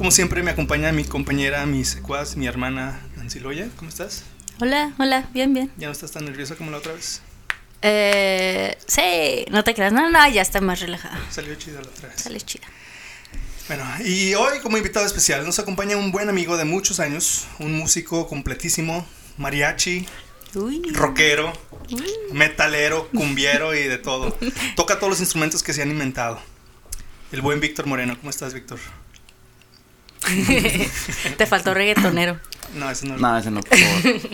Como siempre me acompaña mi compañera, mi secuaz, mi hermana Nancy Loya. ¿Cómo estás? Hola, hola, bien, bien. ¿Ya no estás tan nerviosa como la otra vez? Eh, sí, no te creas, no, no, ya está más relajada. Salió chida la otra vez. Sale chida. Bueno, y hoy como invitado especial nos acompaña un buen amigo de muchos años, un músico completísimo, mariachi, Uy. rockero, metalero, cumbiero y de todo. Toca todos los instrumentos que se han inventado. El buen Víctor Moreno, ¿cómo estás, Víctor? te faltó reggaetonero. No, eso no. No, ese no, por favor.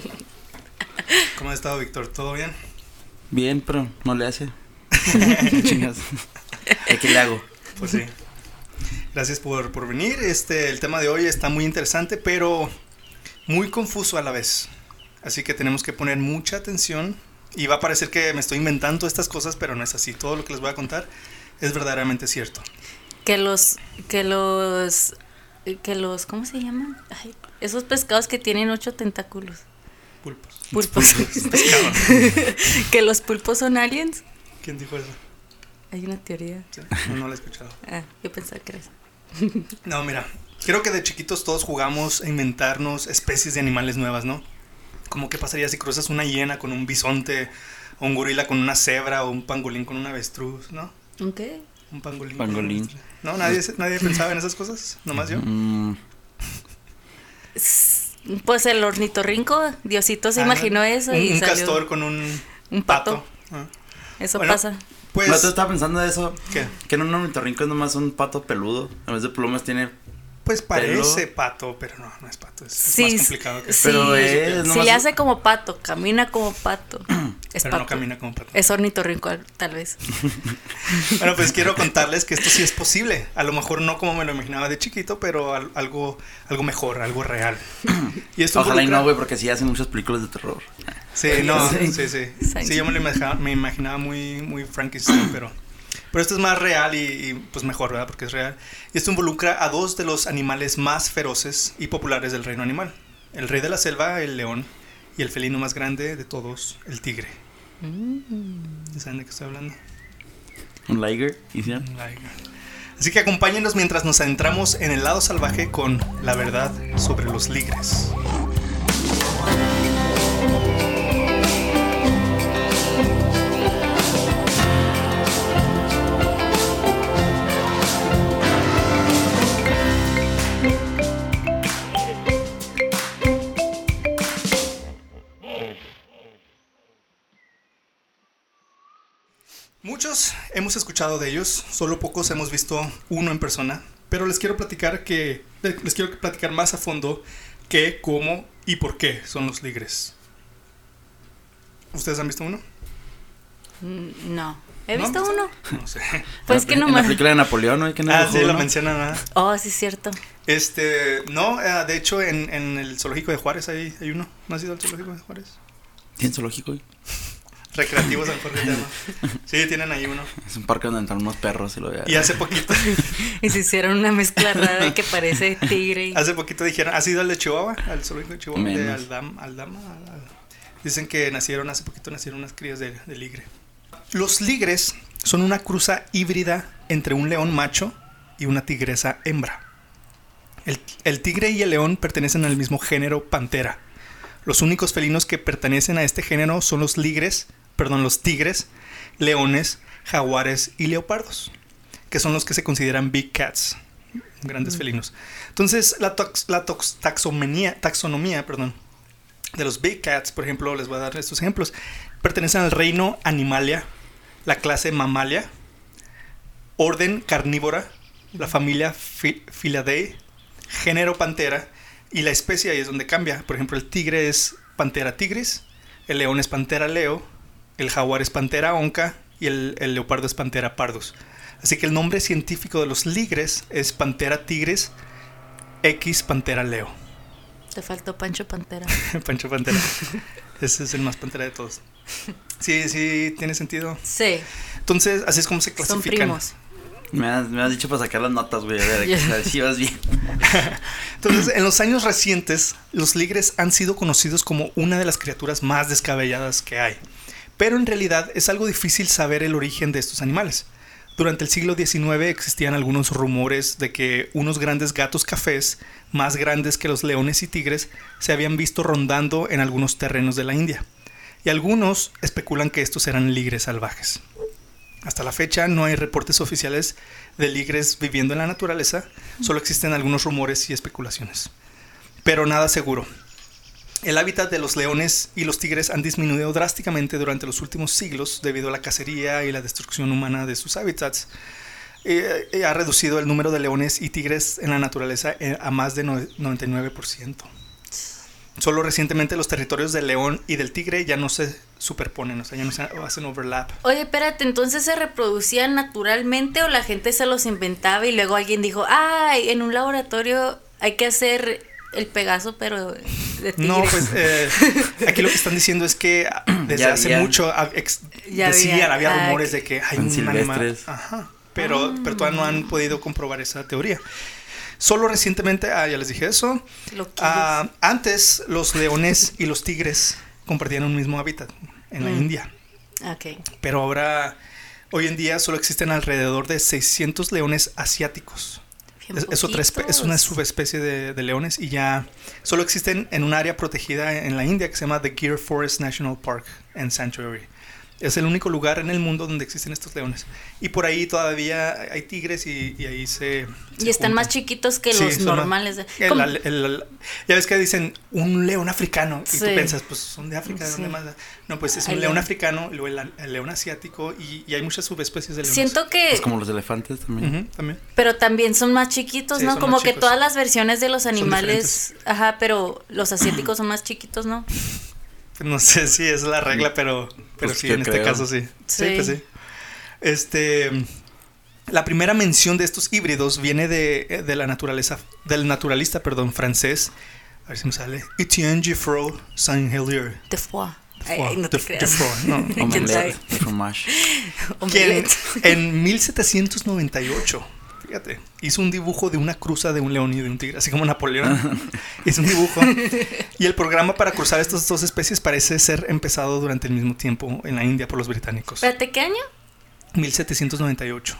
¿Cómo has estado, Víctor? ¿Todo bien? Bien, pero no le hace. Chingas. ¿Eh, ¿Qué le hago? Pues sí. Gracias por, por venir. Este, el tema de hoy está muy interesante, pero muy confuso a la vez. Así que tenemos que poner mucha atención. Y va a parecer que me estoy inventando estas cosas, pero no es así. Todo lo que les voy a contar es verdaderamente cierto. Que los, que los, que los, ¿cómo se llaman? Ay, esos pescados que tienen ocho tentáculos. Pulpos. Pulpos. Pescado. que los pulpos son aliens. ¿Quién dijo eso? Hay una teoría. Sí, no, no lo he escuchado. Ah, yo pensaba que era eso. No, mira, creo que de chiquitos todos jugamos a inventarnos especies de animales nuevas, ¿no? Como qué pasaría si cruzas una hiena con un bisonte, o un gorila con una cebra, o un pangolín con un avestruz, ¿no? ¿Ok? Un pangolín. Pangolín. No, nadie, nadie pensaba en esas cosas, nomás yo. Mm, Pues el ornitorrinco, Diosito se Ah, imaginó eso Un, y un salió castor con un, un pato. Ah. Eso Bueno, pasa. Pues, no estaba pensando de eso. ¿qué? Que en un ornitorrinco es nomás un pato peludo. En vez de plumas tiene. Pues parece pato, pero no, no es pato. Es, es más complicado que sí, Pero es si nomás- le hace como pato, camina como pato. Es Pero pato. no camina como pato. Es ornitorrinco, tal vez. Bueno, pues quiero contarles que esto sí es posible. A lo mejor no como me lo imaginaba de chiquito, pero al- algo, algo mejor, algo real. Y esto Ojalá y involucra- no, güey, porque sí hacen muchas películas de terror. Sí, no, sí, Sí. sí. Sí. Sí, yo me lo imaginaba, me imaginaba muy, muy Frankenstein, pero, pero esto es más real y, y, pues mejor, ¿verdad? Porque es real. Y esto involucra a dos de los animales más feroces y populares del reino animal. El rey de la selva, el león, y el felino más grande de todos, el tigre. ¿Ya saben de qué estoy hablando? Un liger, ¿y sí? Así que acompáñenos mientras nos adentramos en el lado salvaje con la verdad sobre los ligres. Muchos hemos escuchado de ellos, solo pocos hemos visto uno en persona, pero les quiero platicar que les quiero platicar más a fondo qué, cómo y por qué son los ligres. ¿Ustedes han visto uno? Mm, No. ¿He ¿No han visto uno? No sé. Pues que la- no En la más. película de Napoleón, ¿no? hay que no Ah, sí, lo mencionan. ah. Oh, sí, es cierto. Este, no, eh, de hecho en, en el zoológico de Juárez hay, hay uno. ¿No has ido al zoológico de Juárez? ¿Tiene zoológico? Recreativo San Jorge se llama. Sí, tienen ahí uno. Es un parque donde entran unos perros y lo Y hace poquito, Y se hicieron una mezcla rara que parece tigre. y- hace poquito dijeron, ¿has ido al de Chihuahua? Al zoológico de Chihuahua, de. Aldama, Aldama. Al- al- Dicen que nacieron, hace poquito nacieron unas crías de, de ligre. Los ligres son una cruza híbrida entre un león macho y una tigresa hembra. El, el tigre y el león pertenecen al mismo género pantera. Los únicos felinos que pertenecen a este género son los ligres, perdón, los tigres, leones, jaguares y leopardos, que son los que se consideran big cats, grandes felinos. Entonces, la, tox- la tox- taxonomía, taxonomía perdón, de los big cats, por ejemplo, les voy a dar estos ejemplos, pertenecen al reino Animalia, la clase Mamalia, orden carnívora, la familia Fi- Filidae, género Pantera, y la especie ahí es donde cambia. Por ejemplo, el tigre es Pantera tigris, el león es Pantera leo, el jaguar es Pantera onca y el, el leopardo es Pantera pardus. Así que el nombre científico de los ligres es Pantera tigris X Pantera Leo. Te faltó Pancho Pantera. Pancho Pantera. Ese es el más pantera de todos. Sí, sí, tiene sentido. Sí, Entonces, así es como se son clasifican. primos. Me has, me has dicho para sacar las notas, güey. A ver, Ya. a ver si vas bien. Entonces, en los años recientes, los ligres han sido conocidos como una de las criaturas más descabelladas que hay. Pero en realidad es algo difícil saber el origen de estos animales. Durante el siglo XIX existían algunos rumores de que unos grandes gatos cafés, más grandes que los leones y tigres, se habían visto rondando en algunos terrenos de la India. Y algunos especulan que estos eran ligres salvajes. Hasta la fecha no hay reportes oficiales de ligres viviendo en la naturaleza, solo existen algunos rumores y especulaciones. Pero nada seguro. El hábitat de los leones y los tigres han disminuido drásticamente durante los últimos siglos debido a la cacería y la destrucción humana de sus hábitats. Eh, eh, ha reducido el número de leones y tigres en la naturaleza eh, a más de no- 99%. Solo recientemente los territorios del león y del tigre ya no se superponen, o sea, ya no se hacen overlap. Oye, espérate, entonces se reproducían naturalmente o la gente se los inventaba y luego alguien dijo, ay, en un laboratorio hay que hacer el Pegaso, pero de tigre. No, pues eh, aquí lo que están diciendo es que ah, desde Ya hace había. mucho ah, ex- Ya decían, había. había, Ah, rumores de que hay un animal. Ajá, pero, pero todavía no han podido comprobar esa teoría. Solo recientemente, ah, ya les dije eso. Ah, antes los leones y los tigres compartían un mismo hábitat en la Mm. India, Ok. pero ahora, hoy en día solo existen alrededor de 600 leones asiáticos. Es, es otra espe- es una subespecie de, de leones y ya solo existen en un área protegida en la India que se llama The Gir Forest National Park and Sanctuary. Es el único lugar en el mundo donde existen estos leones. Y por ahí todavía hay tigres y, y ahí se... Y están más chiquitos que Sí, los más- normales. de- El- ¿Cómo? el- el- ya ves que dicen un león africano y tú Sí. piensas, pues son de África, ¿de dónde Sí. más? No, pues es un león león. africano, y luego el, el león asiático y, y hay muchas subespecies de leones. Siento que, Es como los elefantes también. Pero también son más chiquitos, Sí, ¿no? Como que chicos. todas las versiones de los animales, ajá, pero los asiáticos son más chiquitos, ¿no? No sé si es la regla, pero, pero Pues sí, en este caso sí. Sí, Sí. pues sí. Este, la primera mención de estos híbridos viene de, de la naturaleza, del naturalista, perdón, francés. A ver si me sale. Etienne Geoffroy Saint-Hilaire. De. Ay, ay, no te de- de foie, no. En 1798, fíjate, hizo un dibujo de una cruza de un león y de un tigre, así como Napoleón. hizo un dibujo. Y el programa para cruzar estas dos especies parece ser empezado durante el mismo tiempo en la India por los británicos. Espérate, ¿qué año? 1798.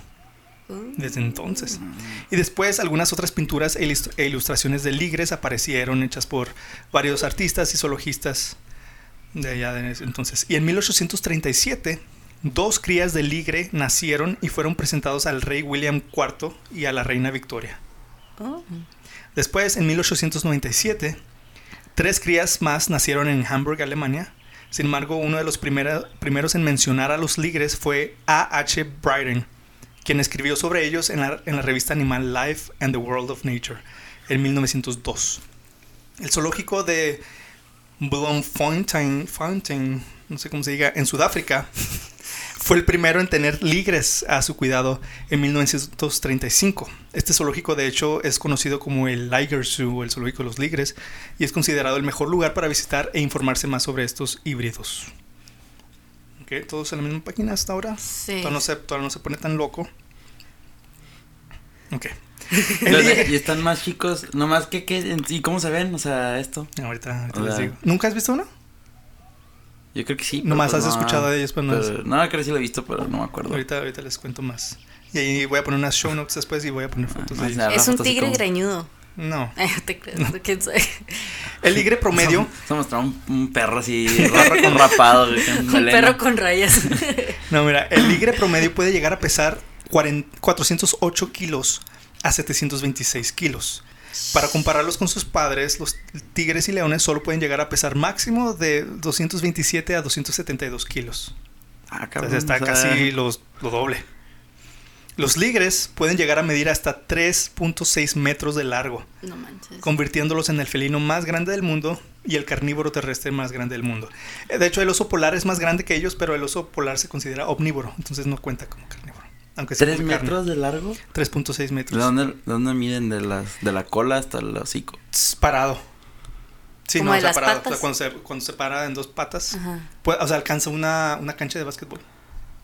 Uh. Desde entonces. Y después algunas otras pinturas e e ilustraciones de ligres aparecieron hechas por varios artistas y zoologistas de allá de ese entonces. Y en 1837, dos crías de ligre nacieron y fueron presentados al rey William IV y a la reina Victoria. Oh. Después, en 1897, tres crías más nacieron en Hamburg, Alemania. Sin embargo, uno de los primera- primeros en mencionar a los ligres fue A. H. Bryden, quien escribió sobre ellos en la, en la revista animal Life and the World of Nature en 1902. El zoológico de Bloemfontein, Fountain, no sé cómo se diga, en Sudáfrica, fue el primero en tener ligres a su cuidado en 1935. Este zoológico, de hecho, es conocido como el Liger Zoo, o el zoológico de los ligres, y es considerado el mejor lugar para visitar e informarse más sobre estos híbridos. Ok, todos en la misma página hasta ahora. Sí. Todavía no se, todavía no se pone tan loco. Ok. Y están más chicos, nomás que, que, ¿y cómo se ven? O sea, esto. Ahorita, ahorita les digo. ¿Nunca has visto uno? Yo creo que sí. Nomás pues has no. escuchado de ellos, pero no Pero- No, creo que sí lo he visto, pero no me acuerdo. Ahorita, ahorita les cuento más. Y ahí voy a poner unas show notes después y voy a poner fotos Ah, de ellos. Es un tigre como- greñudo. No. Ay, no te creas, quién sabe. El ligre promedio. Somos un, un perro así, rapa con rapado. Un melena. perro con rayas. No, mira, el ligre promedio puede llegar a pesar 40 408 kilos a 726 kilos. Para compararlos con sus padres, los tigres y leones solo pueden llegar a pesar máximo de 227 a 272 kilos. Ah, cabrón, Entonces está o sea, casi los- lo doble. Los ligres pueden llegar a medir hasta 3.6 metros de largo, No manches. convirtiéndolos en el felino más grande del mundo y el carnívoro terrestre más grande del mundo. Eh, De hecho, el oso polar es más grande que ellos, pero el oso polar se considera omnívoro, entonces no cuenta como carnívoro. Aunque se ¿Tres carne. metros de largo? 3.6 ¿De metros. dónde, de dónde miden? De, las, de la cola hasta el hocico. Parado. Sí, Como no, de o sea, las parado. patas. O sea, cuando se, cuando se para en dos patas, Ajá. puede- o sea, alcanza una, una cancha de básquetbol.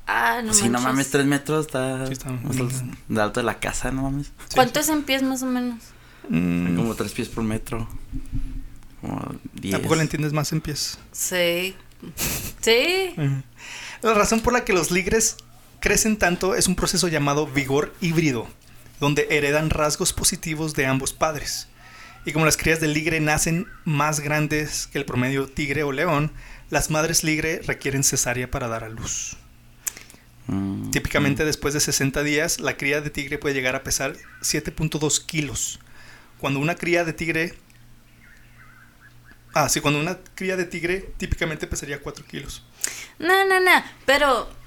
Ah, no sí, no manches. mames, tres metros está, Sí, está- o sea, de alto de la casa, no mames. Sí. ¿Cuánto es en pies más o menos? Mm, Como tres pies por metro. Como diez. Tampoco le entiendes más en pies. Sí. Sí. La razón por la que los ligres crecen tanto es un proceso llamado vigor híbrido, donde heredan rasgos positivos de ambos padres. Y como las crías del ligre nacen más grandes que el promedio tigre o león, las madres ligre requieren cesárea para dar a luz. Mm, Típicamente después de 60 días, la cría de tigre puede llegar a pesar 7.2 kilos. Cuando una cría de tigre... Ah, sí, cuando una cría de tigre típicamente pesaría 4 kilos. No, no, no. Pero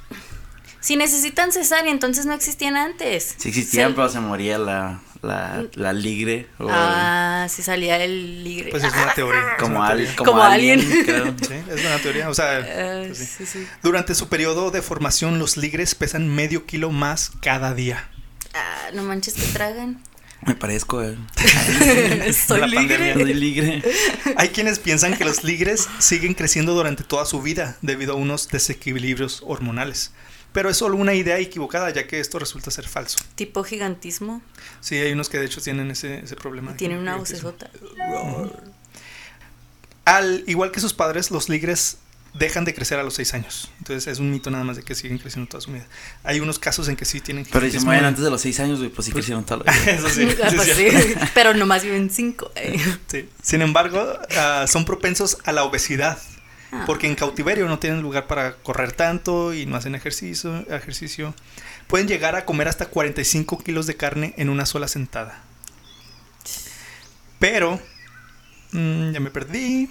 si necesitan cesárea, entonces no existían antes. Si existían, Se- pero se moría la, la, la ligre. O Ah, si salía el ligre. Pues es una teoría. como, una al- teoría. como, Como alien, alien. creo. Sí, es una teoría. O sea, Ah, pues sí. sí, sí. durante su periodo de formación, los ligres pesan medio kilo más cada día. Ah, no manches que tragan. Me parezco, eh. Soy La ligre. pandemia. Soy ligre. Hay quienes piensan que los ligres siguen creciendo durante toda su vida debido a unos desequilibrios hormonales. Pero es solo una idea equivocada, ya que esto resulta ser falso. Tipo gigantismo. Sí, hay unos que de hecho tienen ese, ese problema. de Tiene una vocesota. Al igual que sus padres, los ligres dejan de crecer a los 6 años. Entonces es un mito nada más de que siguen creciendo toda su vida. Hay unos casos en que sí tienen Pero si se mueren antes de los seis años, pues sí crecieron toda la vida. Eso sí, sí, Ah, es pues sí, Pero nomás viven cinco. eh. Sí. Sin embargo, ah, son propensos a la obesidad. Ah. Porque en cautiverio no tienen lugar para correr tanto y no hacen ejercicio, ejercicio. Pueden llegar a comer hasta 45 kilos de carne en una sola sentada. Pero, mm, ya me perdí.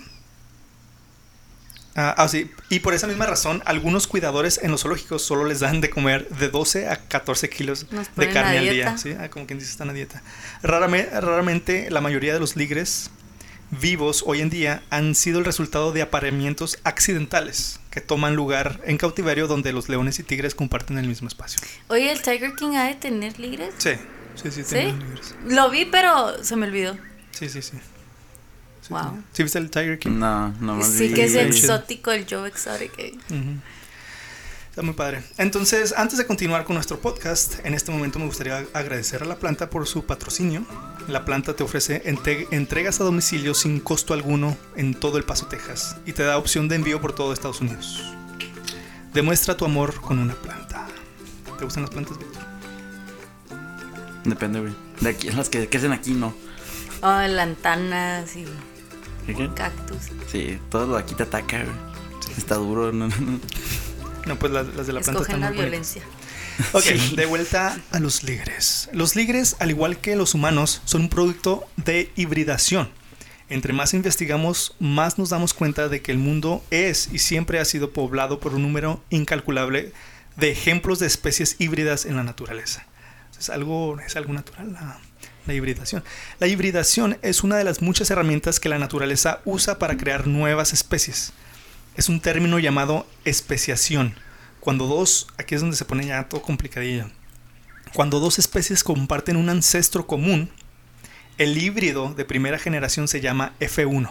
Ah, ah, sí. Y por esa misma razón, algunos cuidadores en los zoológicos solo les dan de comer de 12 a 14 kilos de carne al día. ¿sí? Ah, como quien dice, están a dieta. Rarame- raramente, la mayoría de los ligres vivos hoy en día han sido el resultado de apareamientos accidentales que toman lugar en cautiverio donde los leones y tigres comparten el mismo espacio. Oye, ¿el Tiger King ha de tener ligres? Sí, sí, sí, ¿Sí? tienen ligres. Lo vi, pero se me olvidó. Sí, sí, sí. Sí, Wow. tiene. ¿Sí viste el Tiger King? No, no más Sí vi- que es exótico el Joe Exotic. eh. Ujú. Está muy padre. Entonces, antes de continuar con nuestro podcast, en este momento me gustaría agradecer a la planta por su patrocinio. La planta te ofrece entregas a domicilio sin costo alguno en todo el Paso, Texas, y te da opción de envío por todo Estados Unidos. Demuestra tu amor con una planta. ¿Te gustan las plantas, Víctor? Depende, güey. De aquí, las que crecen aquí, no. Oh, lantanas y ¿Qué, qué? cactus. Sí, todo lo de aquí te ataca, güey. Está duro, no, no, no. No, pues las, las de la planta Escogen están la muy bonitas. Ok, de vuelta a los ligres. Los ligres, al igual que los humanos, son un producto de hibridación. Entre más investigamos, más nos damos cuenta de que el mundo es y siempre ha sido poblado por un número incalculable de ejemplos de especies híbridas en la naturaleza. Es algo, es algo natural la, la hibridación. La hibridación es una de las muchas herramientas que la naturaleza usa para crear nuevas especies. Es un término llamado especiación. Cuando dos, aquí es donde se pone ya todo complicadillo. Cuando dos especies comparten un ancestro común, el híbrido de primera generación se llama F1,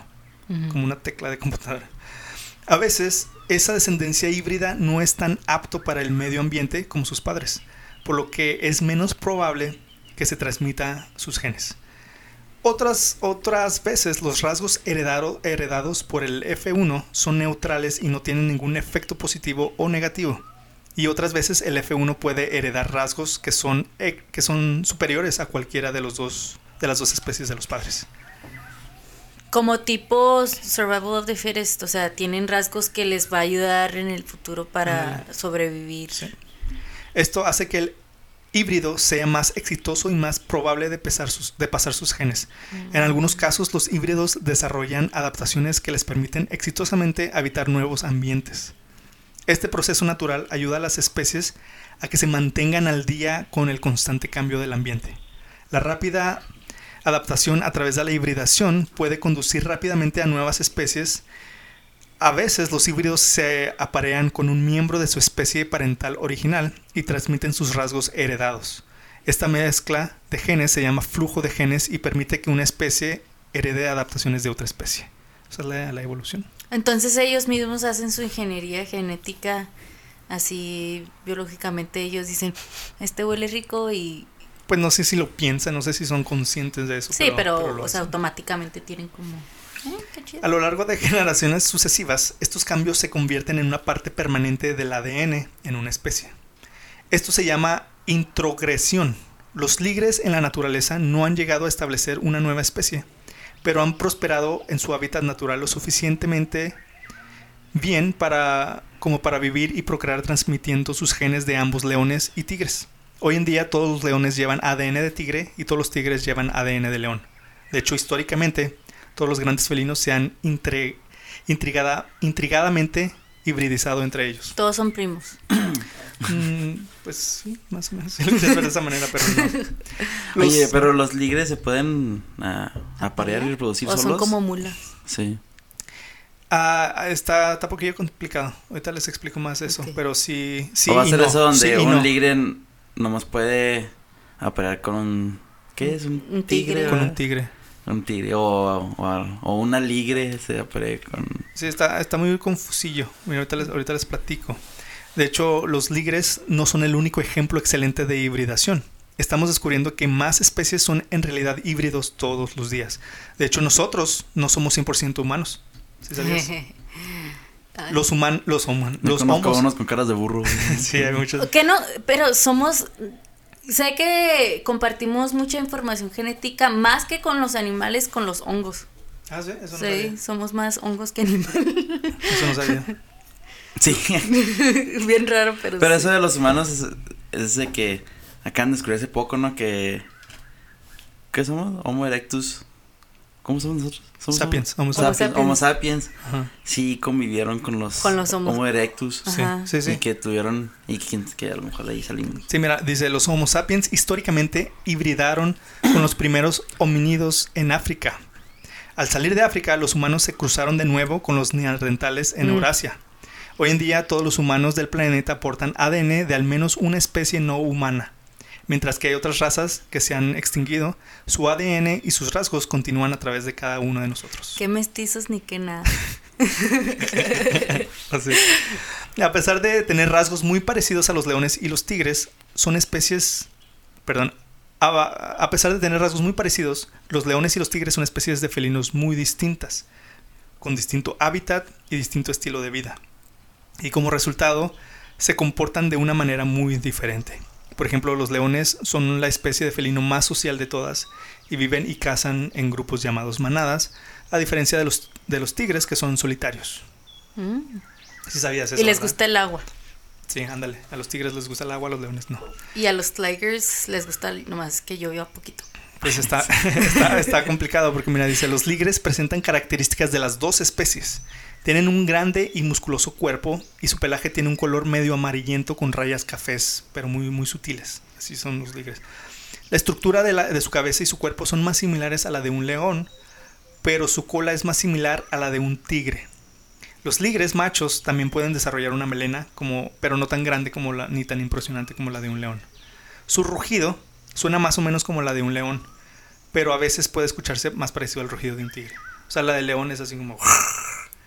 Ujú. como una tecla de computadora. A veces, esa descendencia híbrida no es tan apto para el medio ambiente como sus padres, por lo que es menos probable que se transmita sus genes. Otras, otras veces los rasgos heredado- heredados por el F1 son neutrales y no tienen ningún efecto positivo o negativo. Y otras veces el F1 puede heredar rasgos que son, eh, que son superiores a cualquiera de, los dos, de las dos especies de los padres. Como tipo survival of the fittest, o sea, tienen rasgos que les va a ayudar en el futuro para sobrevivir. Sí. Esto hace que el híbrido sea más exitoso y más probable de, pesar sus- de pasar sus genes. En algunos casos, los híbridos desarrollan adaptaciones que les permiten exitosamente habitar nuevos ambientes. Este proceso natural ayuda a las especies a que se mantengan al día con el constante cambio del ambiente. La rápida adaptación a través de la hibridación puede conducir rápidamente a nuevas especies A veces los híbridos se aparean con un miembro de su especie parental original y transmiten sus rasgos heredados. Esta mezcla de genes se llama flujo de genes y permite que una especie herede adaptaciones de otra especie. Esa es la, la evolución. Entonces ellos mismos hacen su ingeniería genética así biológicamente ellos dicen, este huele rico y... Pues no sé si lo piensan, no sé si son conscientes de eso. Sí, pero, o sea, automáticamente tienen como... A lo largo de generaciones sucesivas, estos cambios se convierten en una parte permanente del ADN en una especie. Esto se llama introgresión. Los ligres en la naturaleza no han llegado a establecer una nueva especie, pero han prosperado en su hábitat natural lo suficientemente bien para como para vivir y procrear transmitiendo sus genes de ambos leones y tigres. Hoy en día todos los leones llevan ADN de tigre y todos los tigres llevan ADN de león. De hecho, históricamente, todos los grandes felinos se han intrigada, intrigadamente hibridizado entre ellos. Todos son primos. Mm, pues sí, más o menos. Se lo quise ver de esa manera, pero no. Los- Oye, pero los ligres se pueden ah, aparear y reproducir O solos. son como mulas. Sí. Ah, está, está un poquillo complicado. Ahorita les explico más eso, pero sí, sí o va a ser no, eso donde sí un no. ligre nomás puede aparear con un... ¿Qué es? Un, Un tigre. tigre. con un tigre. Un tigre. O, o, o una ligre se con... Sí, está, está muy confusillo. Mira, ahorita les, ahorita les platico. De hecho, los ligres no son el único ejemplo excelente de hibridación. Estamos descubriendo que más especies son en realidad híbridos todos los días. De hecho, nosotros no somos 100% humanos. ¿Sí sabías? Los humanos, los humanos, los homos. con caras de burro. Sí, hay muchos. Que no, pero somos. Sé que compartimos mucha información genética más que con los animales, con los hongos. Ah, sí, eso no Sí, sabía. somos más hongos que animales. Eso no sabía. sí. Bien raro, pero. Pero sí. eso de los humanos es, es de que acaban de descubrir hace poco, ¿no? Que... ¿Qué somos? Homo erectus. ¿Cómo somos nosotros? Somos Sapiens, Homo, Homo sapiens. sapiens. Homo sapiens. Ajá. Sí, convivieron con los, Con los Homo- erectus. Sí, Ajá. sí, sí. Y que tuvieron... Y que, que a lo mejor de ahí salimos. Sí, mira, dice, los Homo sapiens históricamente hibridaron con los primeros homínidos en África. Al salir de África, los humanos se cruzaron de nuevo con los neandertales en Mm. Eurasia. Hoy en día, todos los humanos del planeta portan ADN de al menos una especie no humana. Mientras que hay otras razas que se han extinguido, su ADN y sus rasgos continúan a través de cada uno de nosotros. Qué mestizos ni qué nada. Así. A pesar de tener rasgos muy parecidos a los leones y los tigres, son especies. Perdón. A, a pesar de tener rasgos muy parecidos, los leones y los tigres son especies de felinos muy distintas, con distinto hábitat y distinto estilo de vida. Y como resultado, se comportan de una manera muy diferente. Por ejemplo, los leones son la especie de felino más social de todas y viven y cazan en grupos llamados manadas, a diferencia de los, de los tigres que son solitarios. Mm. Sí sabías eso. y les ¿verdad? gusta el agua. Sí, ándale. A los tigres les gusta el agua, a los leones no. Y a los tigers les gusta el- nomás que llovió poquito. Pues está, está, está complicado porque mira, dice, los ligres presentan características de las dos especies. Tienen un grande y musculoso cuerpo y su pelaje tiene un color medio amarillento con rayas cafés, pero muy, muy sutiles. Así son los ligres. La estructura de, la- de su cabeza y su cuerpo son más similares a la de un león, pero su cola es más similar a la de un tigre. Los ligres machos también pueden desarrollar una melena, como, pero no tan grande como la, ni tan impresionante como la de un león. Su rugido suena más o menos como la de un león, pero a veces puede escucharse más parecido al rugido de un tigre. O sea, la del león es así como...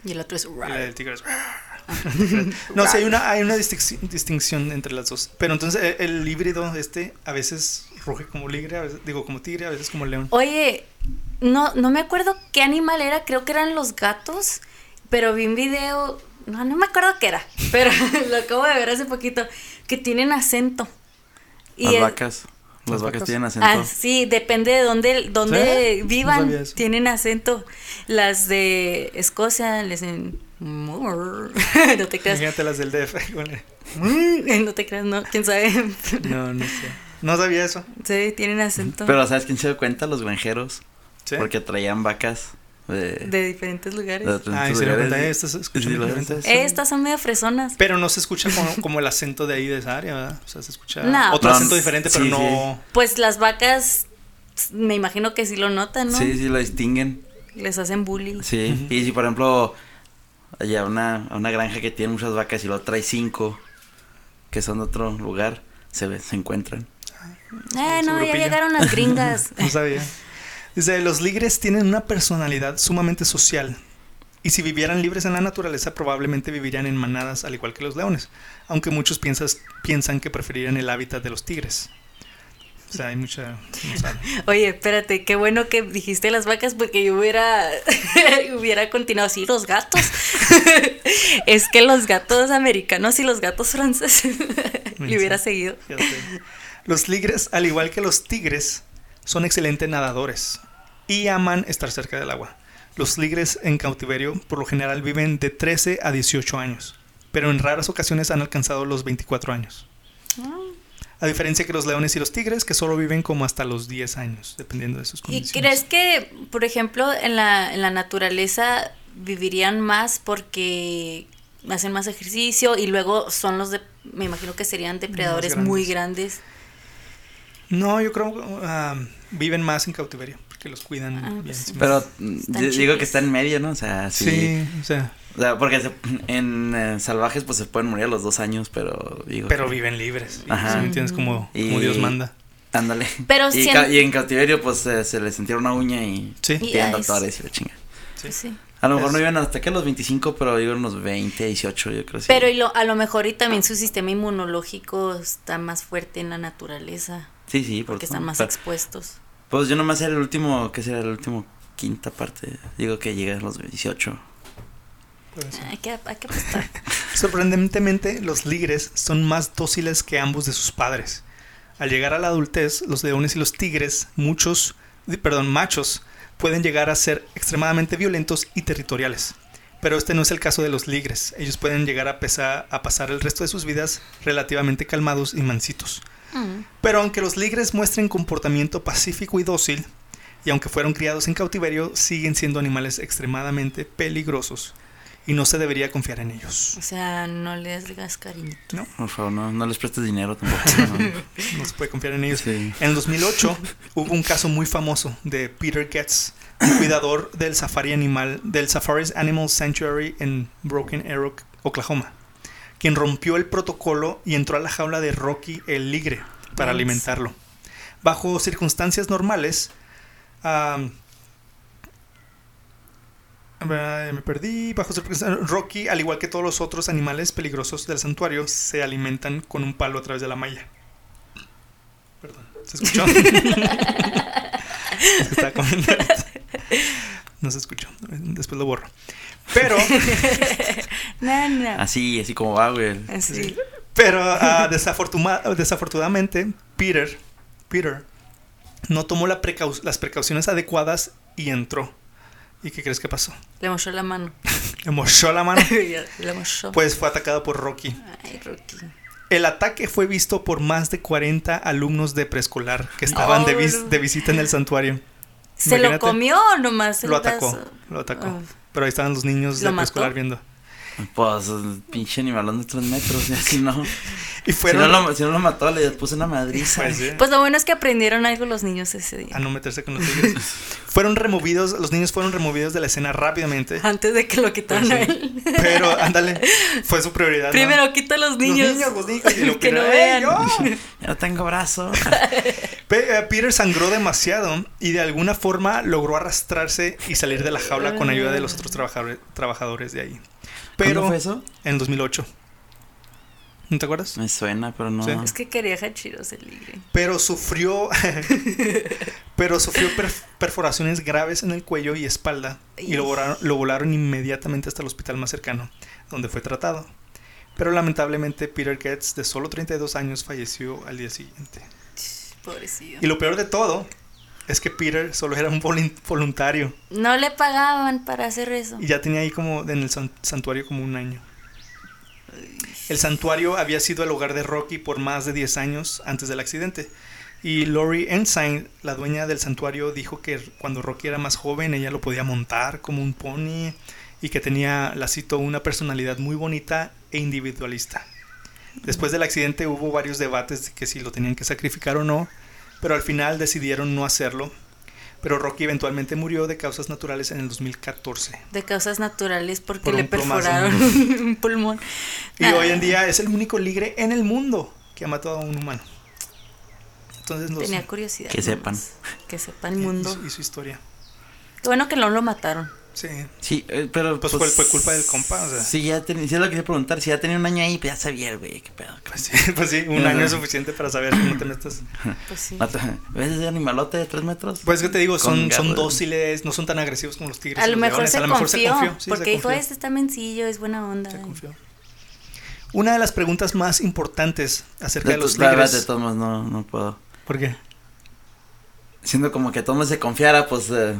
Y el otro es. y del tigre es... No, sí, hay una, hay una distinc- distinción entre las dos. Pero entonces e- el, híbrido este a veces ruge como ligre, a veces, digo como tigre, a veces como león. Oye, no, no me acuerdo qué animal era, creo que eran los gatos, pero vi un video, no, no me acuerdo qué era, pero lo acabo de ver hace poquito, que tienen acento. Las es- vacas. Las vacas tienen acento. Ah, sí, depende de dónde, dónde vivan, tienen acento. Las de Escocia les dicen... No te creas. Fíjate las del DF. no te creas, no, quién sabe. No, no sé. No sabía eso. sí, tienen acento Pero ¿sabes quién se dio cuenta? Los granjeros. ¿Sí? Porque traían vacas de... de diferentes lugares. de Ah, y se lugares. cuenta, estas se escuchan Sí, lo- diferentes. Eh, estas son medio fresonas. Pero no se escucha como, como el acento de ahí de esa área, ¿verdad? O sea, se escucha No. otro No, acento diferente, pero sí, no... Pues las vacas, me imagino que sí lo notan, ¿no? Sí, sí, lo distinguen. Les hacen bullying. Sí. Y si, por ejemplo, allá a una, a una granja que tiene muchas vacas y luego trae cinco que son de otro lugar, se, ve- se encuentran. Eh, no, ya llegaron las gringas. No sabía. Dice, los ligres tienen una personalidad sumamente social. Y si vivieran libres en la naturaleza, probablemente vivirían en manadas al igual que los leones. Aunque muchos piensas, piensan que preferirían el hábitat de los tigres. O sea, hay mucha... no. Oye, espérate, qué bueno que dijiste las vacas porque yo hubiera, hubiera continuado así, los gatos. es que los gatos americanos y los gatos franceses le hubiera seguido. Los ligres, al igual que los tigres, son excelentes nadadores y aman estar cerca del agua. Los ligres en cautiverio por lo general viven de 13 a 18 años, pero en raras ocasiones han alcanzado los 24 años. A diferencia que los leones y los tigres, que solo viven como hasta los 10 años, dependiendo de sus ¿Y condiciones. crees que, por ejemplo, en la, en la naturaleza vivirían más porque hacen más ejercicio y luego son los de, me imagino que serían depredadores muy grandes? No, yo creo que ah, viven más en cautiverio, porque los cuidan Ah, bien. pues sí. Pero mm, digo que está en medio, ¿no? O sea, sí. Sí, o sea, O sea, porque se- en eh, salvajes pues se pueden morir a los dos años, pero digo... pero que- viven libres. Ajá. ¿sí me entiendes? Como, Y- como Dios manda. Ándale. Pero y, si en- y en cautiverio pues eh, se les sentieron una uña y Sí. Y- tienen doctores y la chinga. Sí. Sí. A lo mejor Es- no iban hasta que los 25, pero iban unos 20, 18, yo creo. sí. Pero y lo- a lo mejor y también su sistema inmunológico está más fuerte en la naturaleza Sí, sí, por porque están más Pero, expuestos. Pues yo nomás era el último, ¿qué será? El último quinta parte. Digo que llegué a los 18. Puede ser. Hay que, hay que apostar. Sorprendentemente, los ligres son más dóciles que ambos de sus padres. Al llegar a la adultez, los leones y los tigres, muchos, perdón, machos, pueden llegar a ser extremadamente violentos y territoriales. Pero este no es el caso de los ligres. Ellos pueden llegar a, pesar- a pasar el resto de sus vidas relativamente calmados y mansitos. Mm. Pero aunque los ligres muestren comportamiento pacífico y dócil, y aunque fueron criados en cautiverio, siguen siendo animales extremadamente peligrosos y no se debería confiar en ellos. O sea, no le das cariño. ¿No? Por favor, no, no les prestes dinero tampoco. ¿no? No se puede confiar en ellos. Sí. En el 2008 hubo un caso muy famoso de Peter Getz, un cuidador del safari animal del Safari's Animal Sanctuary en Broken Arrow, Oklahoma, quien rompió el protocolo y entró a la jaula de Rocky el ligre para alimentarlo. Bajo circunstancias normales, am, ah, me perdí. Bajo circunstancias, Rocky, al igual que todos los otros animales peligrosos del santuario, se alimentan con un palo a través de la malla. Perdón, ¿se escuchó? Es que estaba comiendo. No se escuchó. Después lo borro. Pero, No, no. Así, así como va, güey. Así. pero desafortuna- desafortunadamente, Peter, Peter, no tomó la precau- las precauciones adecuadas y entró. ¿Y qué crees que pasó? Le mochó la mano. Le mochó la mano. Le mochó. Pues fue atacado por Rocky. Ay, Rocky. El ataque fue visto por más de 40 alumnos de preescolar que estaban de, vis- no. de visita en el santuario. ¿Se lo comió nomás el Lo atacó, brazo? lo atacó. Ah. Pero ahí estaban los niños ¿Lo de preescolar viendo. Pues, pinche animalón de tres metros. Y así no. Y Si no, lo, si no lo mató, le puse una madriza. Pues Pues lo bueno es que aprendieron algo los niños ese día. a no meterse con los tigres. fueron removidos, los niños fueron removidos de la escena rápidamente. Antes de que lo quitaran Pues a él. Pero, ándale, fue su prioridad. ¿no? Primero quita a los niños. Los niños, los niños. Y lo que no vean. ¡Ey, yo! Ya no tengo brazo. Eh, Peter sangró demasiado y de alguna forma logró arrastrarse y salir de la jaula con ayuda de los otros trabajadores, trabajadores de ahí. Pero ¿Cuándo fue eso? en 2008. ¿No te acuerdas? Me suena, pero no. Sí. Es que quería hachiros el ligre. Pero sufrió pero sufrió per- perforaciones graves en el cuello y espalda y lo volaron, lo volaron inmediatamente hasta el hospital más cercano, donde fue tratado. Pero lamentablemente Peter Getz, de solo 32 años, falleció al día siguiente. Pobrecillo. Y lo peor de todo es que Peter solo era un voluntario No le pagaban para hacer eso. y ya tenía ahí como en el san- santuario como un año. El santuario había sido el hogar de Rocky por más de 10 años antes del accidente. Y Lori Ensign, la dueña del santuario, dijo que cuando Rocky era más joven ella lo podía montar como un pony y que tenía, la cito, una personalidad muy bonita e individualista. Después del accidente hubo varios debates de que si lo tenían que sacrificar o no, pero al final decidieron no hacerlo. pero Rocky eventualmente murió de causas naturales en el 2014. De causas naturales porque Por le plomazo. perforaron un pulmón. Y Ah, hoy en día es el único ligre en el mundo que ha matado a un humano. Entonces los, Tenía curiosidad. Que sepan. Que sepa el mundo. y, y su historia. Qué bueno que no lo mataron. Sí. Sí, eh, pero. Pues fue- fue culpa del compa, o sea. Sí, ya tenía. Sí, es lo que quería preguntar. Si ya tenía un año ahí, pues ya sabía güey, qué pedo. Pues sí, pues sí, un año es suficiente para saber que no te metas. Pues sí. ¿Ves ese animalote de tres metros? Pues que te digo, son, son dóciles, no son tan agresivos como los tigres. A lo mejor leones. se a lo mejor confió. se confió. sí, porque se dijo, confió, este está mencillo, es buena onda. se confió. Una de las preguntas más importantes acerca de De los verdad, de modos, no, no puedo. ¿Por qué? Siendo como que mundo se confiara, pues. eh,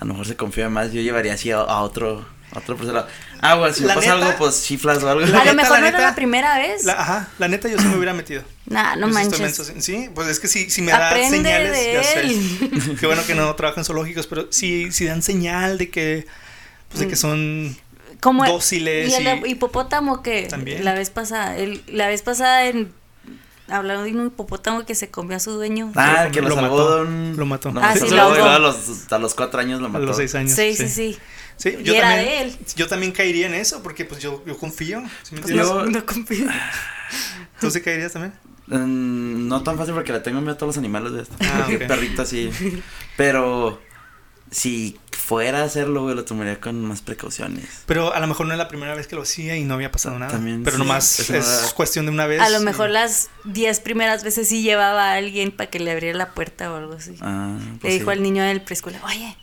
a lo mejor se confía más. Yo llevaría así a, a otro. A otro lado. Ah, bueno, si me pasa neta- algo, pues chiflas o algo. La a lo neta, mejor no era neta, la primera vez. La, ajá, la neta yo sí me hubiera metido. Nah, no Yo sí estoy manches. menso, sí, pues es que si, si me da Aprende señales, de ya sé. Qué bueno que no trabajan en zoológicos, pero si, si dan señal de que, pues de que son Como dóciles y el y- hipopótamo que También. la vez pasada, el, la vez pasada en hablando de un hipopótamo que se comió a su dueño. Ah, que lo, Lo salvó mató, un... lo mató. No, Ah, lo sí, salvó lo luego a los, a los cuatro años lo a mató. los seis años. sí, sí, sí. Sí, Y yo era también, de él. Yo también caería en eso porque pues yo, yo confío. ¿sí me Pues no, no confío. ¿Tú sí caerías también? Mm, no tan fácil porque le tengo miedo a todos los animales de esto. Ah, Qué ok. perrito así. Pero si fuera a hacerlo, güey, lo tomaría con más precauciones. Pero a lo mejor no es la primera vez que lo hacía y no había pasado nada. También, pero sí. nomás es da- cuestión de una vez. A lo y- mejor las 10 primeras veces sí llevaba a alguien para que le abriera la puerta o algo así. Ah, le pues dijo sí. al niño del preescolar, oye,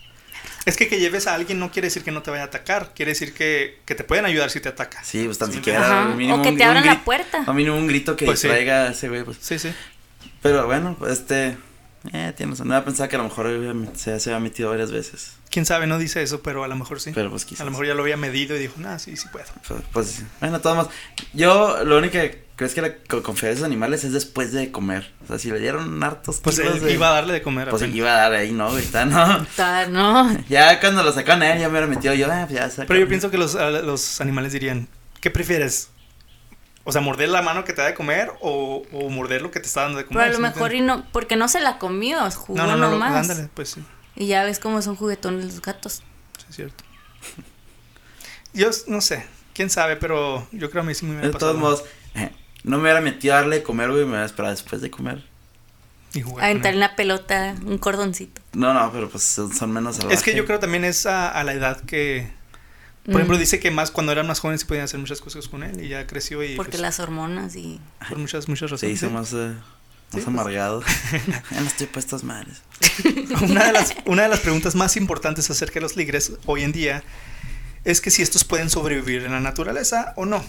Es que que lleves a alguien no quiere decir que no te vaya a atacar. Quiere decir que, que te pueden ayudar si te ataca. Sí, pues tan Sí, siquiera. Mínimo o que te abran la puerta. O mínimo un grito que Pues sí. distraiga a ese güey, pues. Sí, sí. Pero bueno, pues este. Eh, tienes razón. No había pensado que a lo mejor se, se había metido varias veces. Quién sabe, no dice eso, pero a lo mejor sí. Pero pues quizás. a lo mejor ya lo había medido y dijo, nah, sí, sí puedo. Pues, pues, bueno, todos modos. Yo lo único que creo es que la co- confiar en esos animales es después de comer. O sea, si le dieron hartos Pues él de- iba a darle de comer. Pues apenas. iba a dar ahí, no, güey. está, no. Ta- no, Ya cuando lo sacaron a él, ya me hubiera metido yo, ah, pues ya saca- Pero yo pienso que los, los animales dirían, ¿qué prefieres? O sea, morder la mano que te da de comer o, o morder lo que te está dando de comer. pero a lo ¿sí me mejor y no, porque no se la comió, jugó No, no, no, nomás. ándale, pues sí, Y ya ves cómo son juguetones los gatos. sí es cierto. Yo no sé, quién sabe, pero yo creo a mí sí me hubiera De pasado. todos modos, no me hubiera metido a darle de comer, güey, me hubiera esperado después de comer. Y jugar Aventar una pelota, un cordoncito. No, no, pero pues son, son menos salvajes. Es que yo creo también es a, a la edad que... Por Mm, ejemplo, dice que más cuando eran más jóvenes sí podían hacer muchas cosas con él y ya creció y... Porque pues, las hormonas y... Por muchas, muchas Se razones. hizo ¿sí? más, eh, más pues. amargado. ya no estoy puestas madres. Una de, las, una de las preguntas más importantes acerca de los ligres hoy en día es que si estos pueden sobrevivir en la naturaleza o no.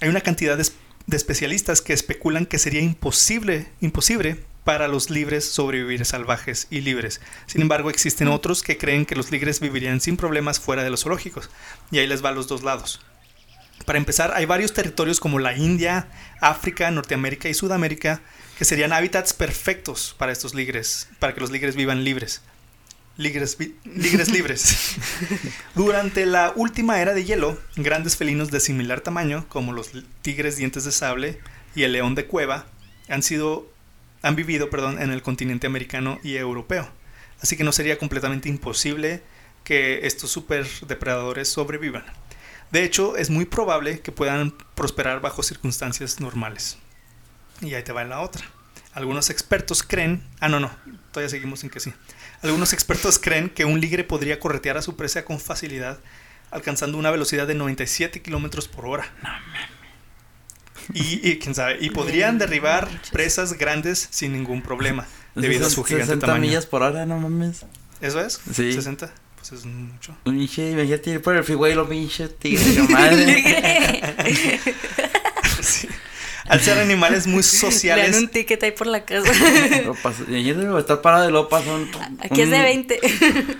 Hay una cantidad de, de especialistas que especulan que sería imposible, imposible para los libres sobrevivir salvajes y libres. Sin embargo, existen otros que creen que los ligres vivirían sin problemas fuera de los zoológicos. Y ahí les va a los dos lados. Para empezar, hay varios territorios como la India, África, Norteamérica y Sudamérica que serían hábitats perfectos para estos ligres, para que los ligres vivan libres. Ligres, vi- ligres libres. Durante la última era de hielo, grandes felinos de similar tamaño, como los tigres dientes de sable y el león de cueva, han sido han vivido, perdón, en el continente americano y europeo. Así que no sería completamente imposible que estos super depredadores sobrevivan. De hecho, es muy probable que puedan prosperar bajo circunstancias normales. Y ahí te va en la otra. Algunos expertos creen, ah no, no, todavía seguimos en que sí. Algunos expertos creen que un ligre podría corretear a su presa con facilidad, alcanzando una velocidad de 97 kilómetros por hora. Y, y quién sabe, y podrían derribar presas grandes sin ningún problema, debido a su gigante 60 tamaño. millas por hora, no mames. ¿Eso es? Sí. 60. Pues es mucho. Un pinche, imagínate ir por el freeway, lo pinche tigre, madre. Sí. Al ser animales muy Le dan sociales, un ticket ahí por la casa. Paso- Imagínate estar parado paso un, Aquí es de un- 20.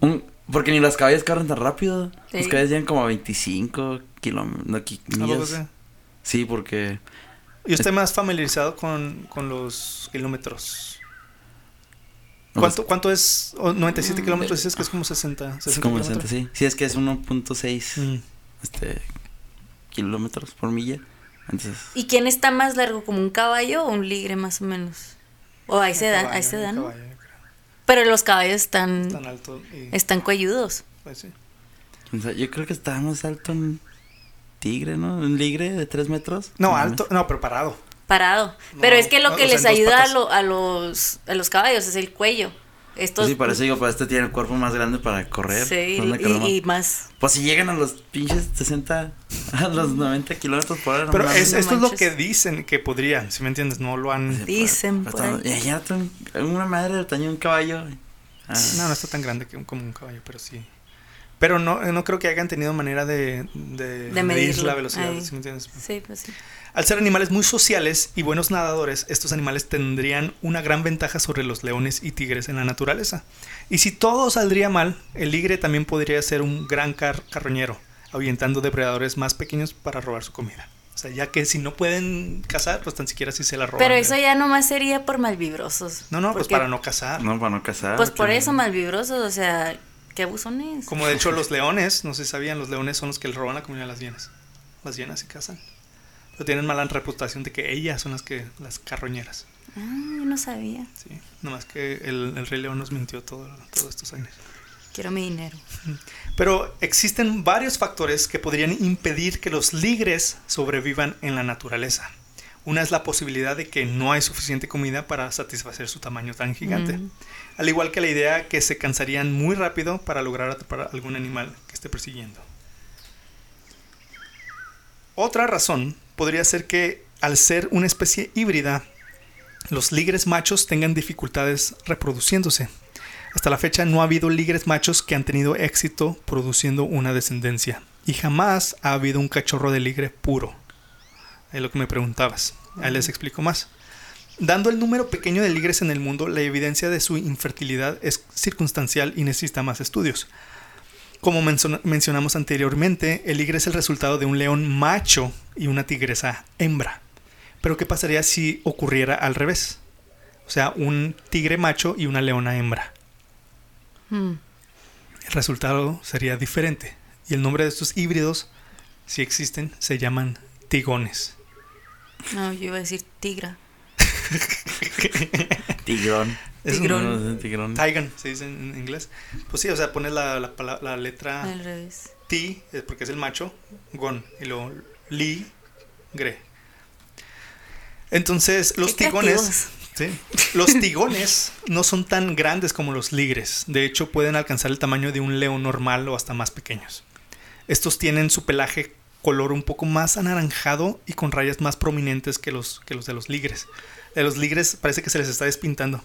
un- porque ni las caballas corren tan rápido. Las Sí. caballas llegan como a 25 kilómetros. No, sí? Porque. Yo estoy más familiarizado con, con los kilómetros. ¿Cuánto, cuánto es? o 97 Mm. kilómetros, dices que es como 60. Es 60 como kilómetros. 60, sí. Sí, es que es 1.6 Mm. este, kilómetros por milla. Entonces, ¿Y quién está más largo, como un caballo o un ligre más o menos? O ahí se dan, ahí Caballo, se dan, ¿no? caballo. Pero los caballos están, Tan alto y... están cuelludos. Pues sí. O sea, yo creo que está más alto un tigre, ¿no? Un ligre de tres metros. No, alto, no, pero parado. Parado. No, Pero es que lo no, que o sea, les ayuda a, lo- a los, a los caballos es el cuello. Estos, Pues sí, para eso digo, para este tiene el cuerpo más grande para correr. Sí, ¿Dónde y- más. Pues si llegan a los pinches 60, a los 90 kilómetros por hora. Pero es, esto es lo que dicen que podrían, si me entiendes, no lo han... Dicen Pues, por ahí. Ya, ya, tú, una madre del tamaño de un caballo. Ah, No, no está tan grande que un- como un caballo, pero sí. Pero no, no creo que hayan tenido manera de, de, De medir medirlo. la velocidad. ¿sí me entiendes? Sí, pues sí. Al ser animales muy sociales y buenos nadadores, estos animales tendrían una gran ventaja sobre los leones y tigres en la naturaleza. Y si todo saldría mal, el ligre también podría ser un gran car- carroñero, ahuyentando depredadores más pequeños para robar su comida. O sea, ya que si no pueden cazar, pues tan siquiera si se la roban. Pero ¿eh? eso ya nomás sería por malvibrosos. No, no, pues para no cazar. No, para no cazar. Pues por eso malvibrosos, o sea, qué. Como de hecho los leones, no sé si sabían, los leones son los que le roban la comida a las hienas. Las hienas se cazan. Pero tienen mala reputación de que ellas son las que las carroñeras. Ah, yo no sabía. Sí. Nomás que el, el Rey León nos mintió todo, todos estos años. Quiero mi dinero. Pero existen varios factores que podrían impedir que los ligres sobrevivan en la naturaleza. Una es la posibilidad de que no hay suficiente comida para satisfacer su tamaño tan gigante. Mm. Al igual que la idea que se cansarían muy rápido para lograr atrapar algún animal que esté persiguiendo. Otra razón podría ser que al ser una especie híbrida, los ligres machos tengan dificultades reproduciéndose. Hasta la fecha no ha habido ligres machos que han tenido éxito produciendo una descendencia. Y jamás ha habido un cachorro de ligre puro. Es lo que me preguntabas. Ahí les explico más. Dando el número pequeño de ligres en el mundo, la evidencia de su infertilidad es circunstancial y necesita más estudios. Como menciona- mencionamos anteriormente, el ligre es el resultado de un león macho y una tigresa hembra. Pero ¿qué pasaría si ocurriera al revés? O sea, un tigre macho y una leona hembra. Mm. El resultado sería diferente. Y el nombre de estos híbridos, si existen, se llaman tigones. No, yo iba a decir tigra. Tigrón. Es Tigrón. Tigrón. Tigon, se dice en inglés. Pues sí, o sea, pones la, la, pala- la letra Al revés. ti, eh, porque es el macho, gon, y luego li, gre. Entonces, los tigones, sí, los tigones no son tan grandes como los ligres. De hecho, pueden alcanzar el tamaño de un león normal o hasta más pequeños. Estos tienen su pelaje color un poco más anaranjado y con rayas más prominentes que los, que los de los ligres. De los ligres parece que se les está despintando.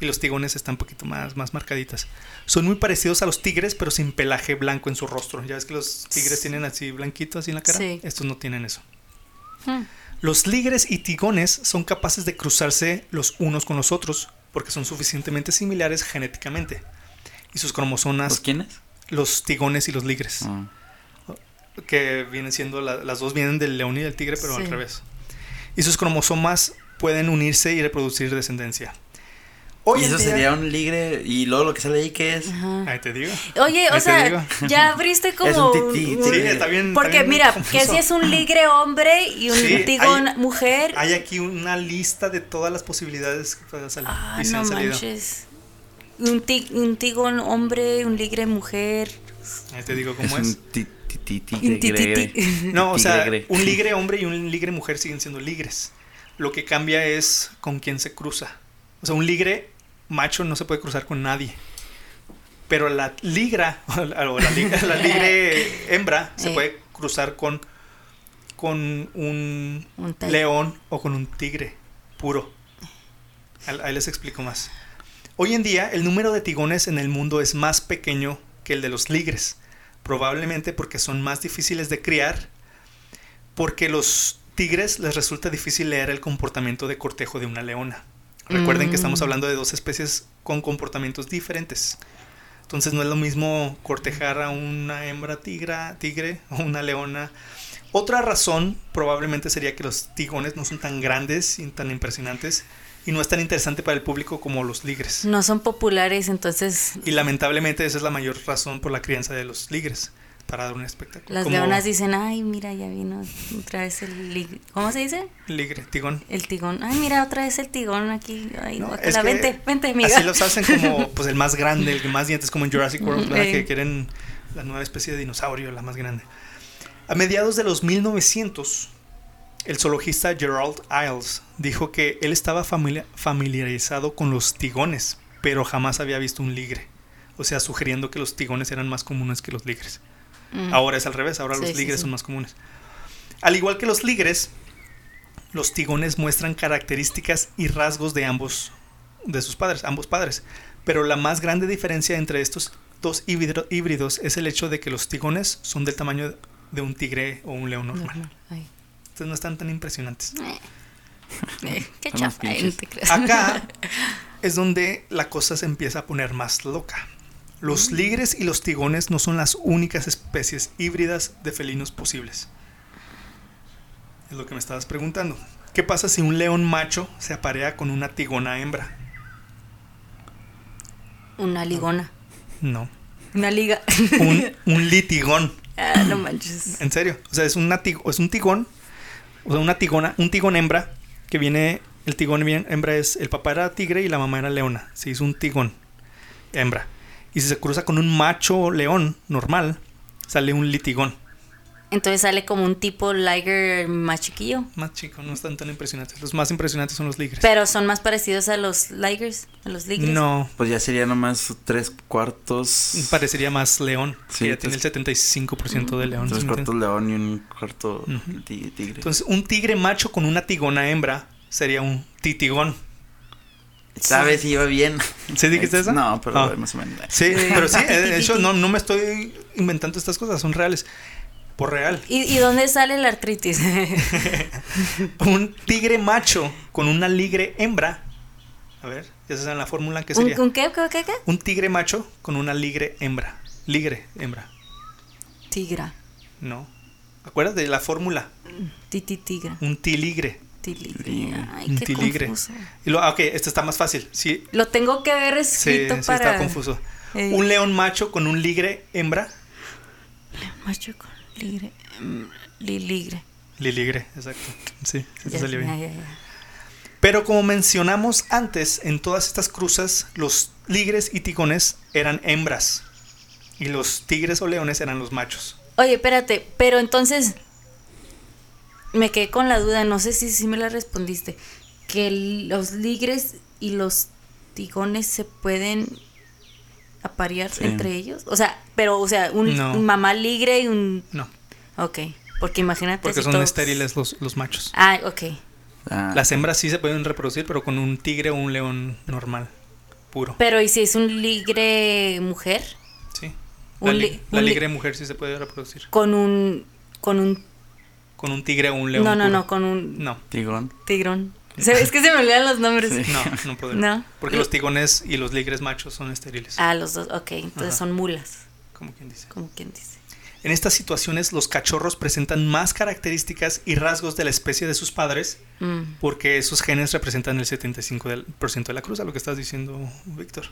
Y los tigones están un poquito más, más marcaditas. Son muy parecidos a los tigres, pero sin pelaje blanco en su rostro. Ya ves que los tigres tienen así blanquito así en la cara. Sí. Estos no tienen eso. Mm. Los ligres y tigones son capaces de cruzarse los unos con los otros porque son suficientemente similares genéticamente. Y sus cromosomas, ¿Los quiénes? los tigones y los ligres, Ah. que vienen siendo, la- las dos vienen del león y del tigre, pero al revés. Y sus cromosomas pueden unirse y reproducir descendencia. Hoy y eso día- sería un ligre. Y luego lo que sale ahí, ¿qué es? Ajá. Ahí te digo. Oye, Ahí o sea, digo. ya abriste como Es un tití, un- Sí, está bien. Porque está bien mira, confuso. que si es un ligre hombre y un Sí, tigón hay- mujer. Hay aquí una lista de todas las posibilidades que puedan salir. ah, y se no han salido. manches. Un, ti- un tigón hombre, un ligre mujer. Ahí te digo cómo es es. un ti- ti- ti- tigre. No, o sea, un ligre hombre y un ligre mujer siguen siendo ligres. Lo que cambia es con quién se cruza. O sea, un ligre macho no se puede cruzar con nadie. Pero la ligra, o la, o la ligra- la ligre hembra, se Eh. puede cruzar con, con un Un león o con un tigre puro. Ahí les explico más. Hoy en día, el número de tigones en el mundo es más pequeño que el de los ligres. Probablemente porque son más difíciles de criar. Porque los tigres les resulta difícil leer el comportamiento de cortejo de una leona. Recuerden que estamos Mm. hablando de dos especies con comportamientos diferentes. Entonces no es lo mismo cortejar a una hembra tigra, tigre o una leona. Otra razón probablemente sería que los tigones no son tan grandes y tan impresionantes y no es tan interesante para el público como los ligres. No son populares, entonces. Y lamentablemente esa es la mayor razón por la crianza de los ligres. Para dar un espectáculo. Las Como leonas dicen, ay, mira, ya vino otra vez el... lig- ¿Cómo se dice? Ligre, tigón. El tigón. Ay, mira, otra vez el tigón aquí. Ay, No, es que vente, vente, amiga. Así los hacen como pues el más grande, el que más dientes, como en Jurassic World, ¿verdad? Eh. que quieren la nueva especie de dinosaurio, la más grande. A mediados de los 1900, el zoologista Gerald Isles dijo que él estaba familia- familiarizado con los tigones, pero jamás había visto un ligre. O sea, sugiriendo que los tigones eran más comunes que los ligres. Mm. Ahora es al revés, ahora Sí, los ligres sí. son más comunes. Al igual que los ligres, los tigones muestran características y rasgos de ambos, de sus padres, ambos padres. Pero la más grande diferencia entre estos dos híbrido- híbridos es el hecho de que los tigones son del tamaño de un tigre o un león normal. Entonces no están tan impresionantes. Eh, qué Son unos chafa, eh. Acá es donde la cosa se empieza a poner más loca. Los ligres y los tigones no son las únicas especies híbridas de felinos posibles. Es lo que me estabas preguntando. ¿Qué pasa si un león macho se aparea con una tigona hembra? Una ligona. No. Una liga. Un, un litigón. ah, no manches. En serio. O sea, es, una tig- es un tigón. O sea, una tigona. Un tigón hembra. Que viene. El tigón hembra es. El papá era tigre y la mamá era leona. Se hizo un tigón hembra. Y si se cruza con un macho león normal, sale un litigón. Entonces sale como un tipo liger más chiquillo. Más chico, no están tan impresionantes. Los más impresionantes son los ligres. Pero son más parecidos a los ligers, a los ligres. No, Pues ya sería nomás tres cuartos. parecería más león. Sí, que ya tiene el 75% de león. Tres ¿sí me cuartos león y un cuarto tigre. Entonces, un tigre macho con una tigona hembra sería un titigón. ¿Sabes si iba bien? ¿Sí dijiste eso? No, pero Ah. más o menos. Sí, pero sí, eh, de hecho, no, no me estoy inventando estas cosas, son reales. Por real. ¿Y, y dónde sale la artritis? Un tigre macho con una ligre hembra. A ver, ya se en la fórmula que ¿Un, sería. un qué, qué, qué, qué? Un tigre macho con una ligre hembra. Ligre hembra. Tigra. No. ¿Acuerdas de la fórmula? Titi tigra. Un tiligre. Tiligre. Ay, Un qué tiligre. confuso. Y lo, ah, ok, este está más fácil. Sí, Lo tengo que ver sí, escrito sí para. está confuso. Eh, Un león macho con un ligre hembra. Macho con ligre. mm, li- ligre. Liligre, exacto. Sí, sí te Ya, salió ya, bien. ya, ya. Pero como mencionamos antes, en todas estas cruzas, los ligres y tigones eran hembras. Y los tigres o leones eran los machos. Oye, espérate, pero entonces me quedé con la duda, no sé si sí me la respondiste, que los ligres y los tigones se pueden aparear Sí. entre ellos, o sea, pero o sea, un, No. un mamá ligre y un No, Ok, porque imagínate porque si son todos- estériles los, los machos. Ah, ok. Ah, Las hembras sí se pueden reproducir, pero con un tigre o un león normal, puro. Pero ¿y si es un ligre mujer Sí. un La, li- la ligre mujer sí se puede reproducir. con un con un Con un tigre o un león. no, no, puro. no, con un No, Tigón. tigrón. Se- es que se me olvidan los nombres. Sí. no, no podemos. No. Porque los tigones y los ligres machos son estériles. Ah, los dos, ok, entonces Ajá. son mulas, Como quien dice. como quien dice. En estas situaciones, los cachorros presentan más características y rasgos de la especie de sus padres, Mm. porque esos genes representan el 75% de la cruz, a lo que estás diciendo, Víctor.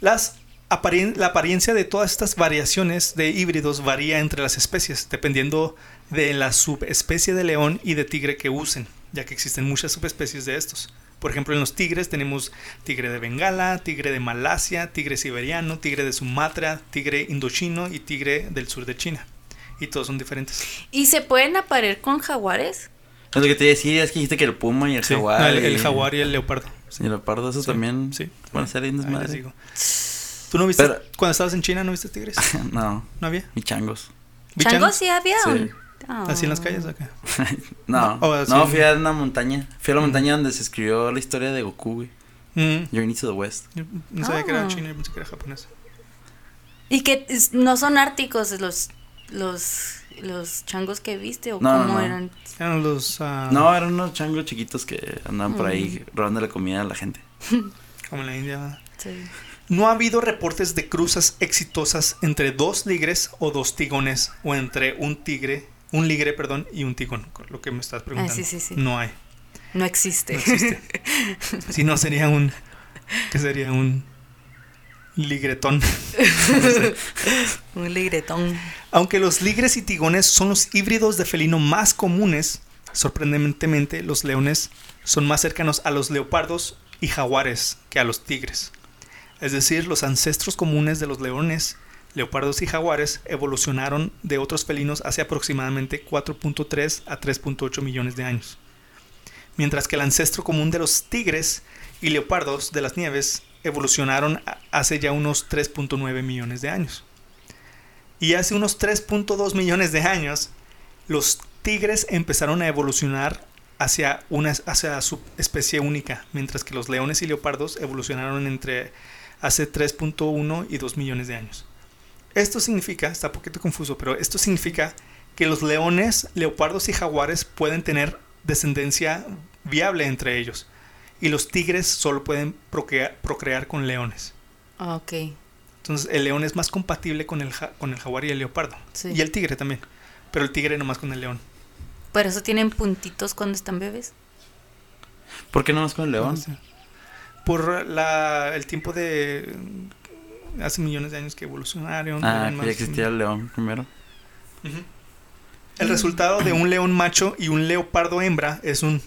Las aparien- la apariencia de todas estas variaciones de híbridos varía entre las especies, dependiendo de la subespecie de león y de tigre que usen, ya que existen muchas subespecies de estos. Por ejemplo, en los tigres tenemos tigre de Bengala, tigre de Malasia, tigre siberiano, tigre de Sumatra, tigre indochino y tigre del sur de China. Y todos son diferentes. ¿Y se pueden aparear con jaguares? Es lo que te decía, es que dijiste que el puma y el Sí, jaguar. no, el, jaguar y el leopardo. Y el leopardo, eso Sí, también. sí. Van a digo. ¿Tú no viste Pero- cuando estabas en China no viste tigres? no, ¿No había? y changos. ¿Changos sí había? Sí. un- ¿Así en las calles acá? No, No, así no, fui a una montaña. Fui a la montaña donde se escribió la historia de Goku, güey. Mm, Journey to the West. yo no sabía que era Ah. chino, yo pensé que era japonés. ¿Y que es- no son árticos los los los changos que viste o No, no, cómo no. eran? Eran los... ah, No, eran unos changos chiquitos que andaban por ahí robando la comida a la gente. Como en la India. Sí. No ha habido reportes de cruzas exitosas entre dos ligres o dos tigones o entre un tigre, un ligre, perdón, y un tigón, lo que me estás preguntando. Ah, sí, sí, sí. No hay, No existe. no existe. si no sería un, que sería un ligretón. Un ligretón. Aunque los ligres y tigones son los híbridos de felino más comunes, sorprendentemente los leones son más cercanos a los leopardos y jaguares que a los tigres. Es decir, los ancestros comunes de los leones, leopardos y jaguares evolucionaron de otros felinos hace aproximadamente 4.3 a 3.8 millones de años. Mientras que el ancestro común de los tigres y leopardos de las nieves evolucionaron hace ya unos 3.9 millones de años. Y hace unos 3.2 millones de años, los tigres empezaron a evolucionar hacia una hacia su especie única, mientras que los leones y leopardos evolucionaron entre hace 3.1 y 2 millones de años. Esto significa, está un poquito confuso, pero esto significa que los leones, leopardos y jaguares pueden tener descendencia viable entre ellos, y los tigres solo pueden procrear, procrear con leones. Ah, Ok. Entonces el león es más compatible con el, ja- con el jaguar y el leopardo. Sí. Y el tigre también. Pero el tigre nomás con el león. Por eso tienen puntitos cuando están bebés. ¿Por qué no más con el león? Por la, el tiempo de hace millones de años que evolucionaron. Ah, eran que más- ya existía el león primero. El resultado de un león macho y un leopardo hembra es un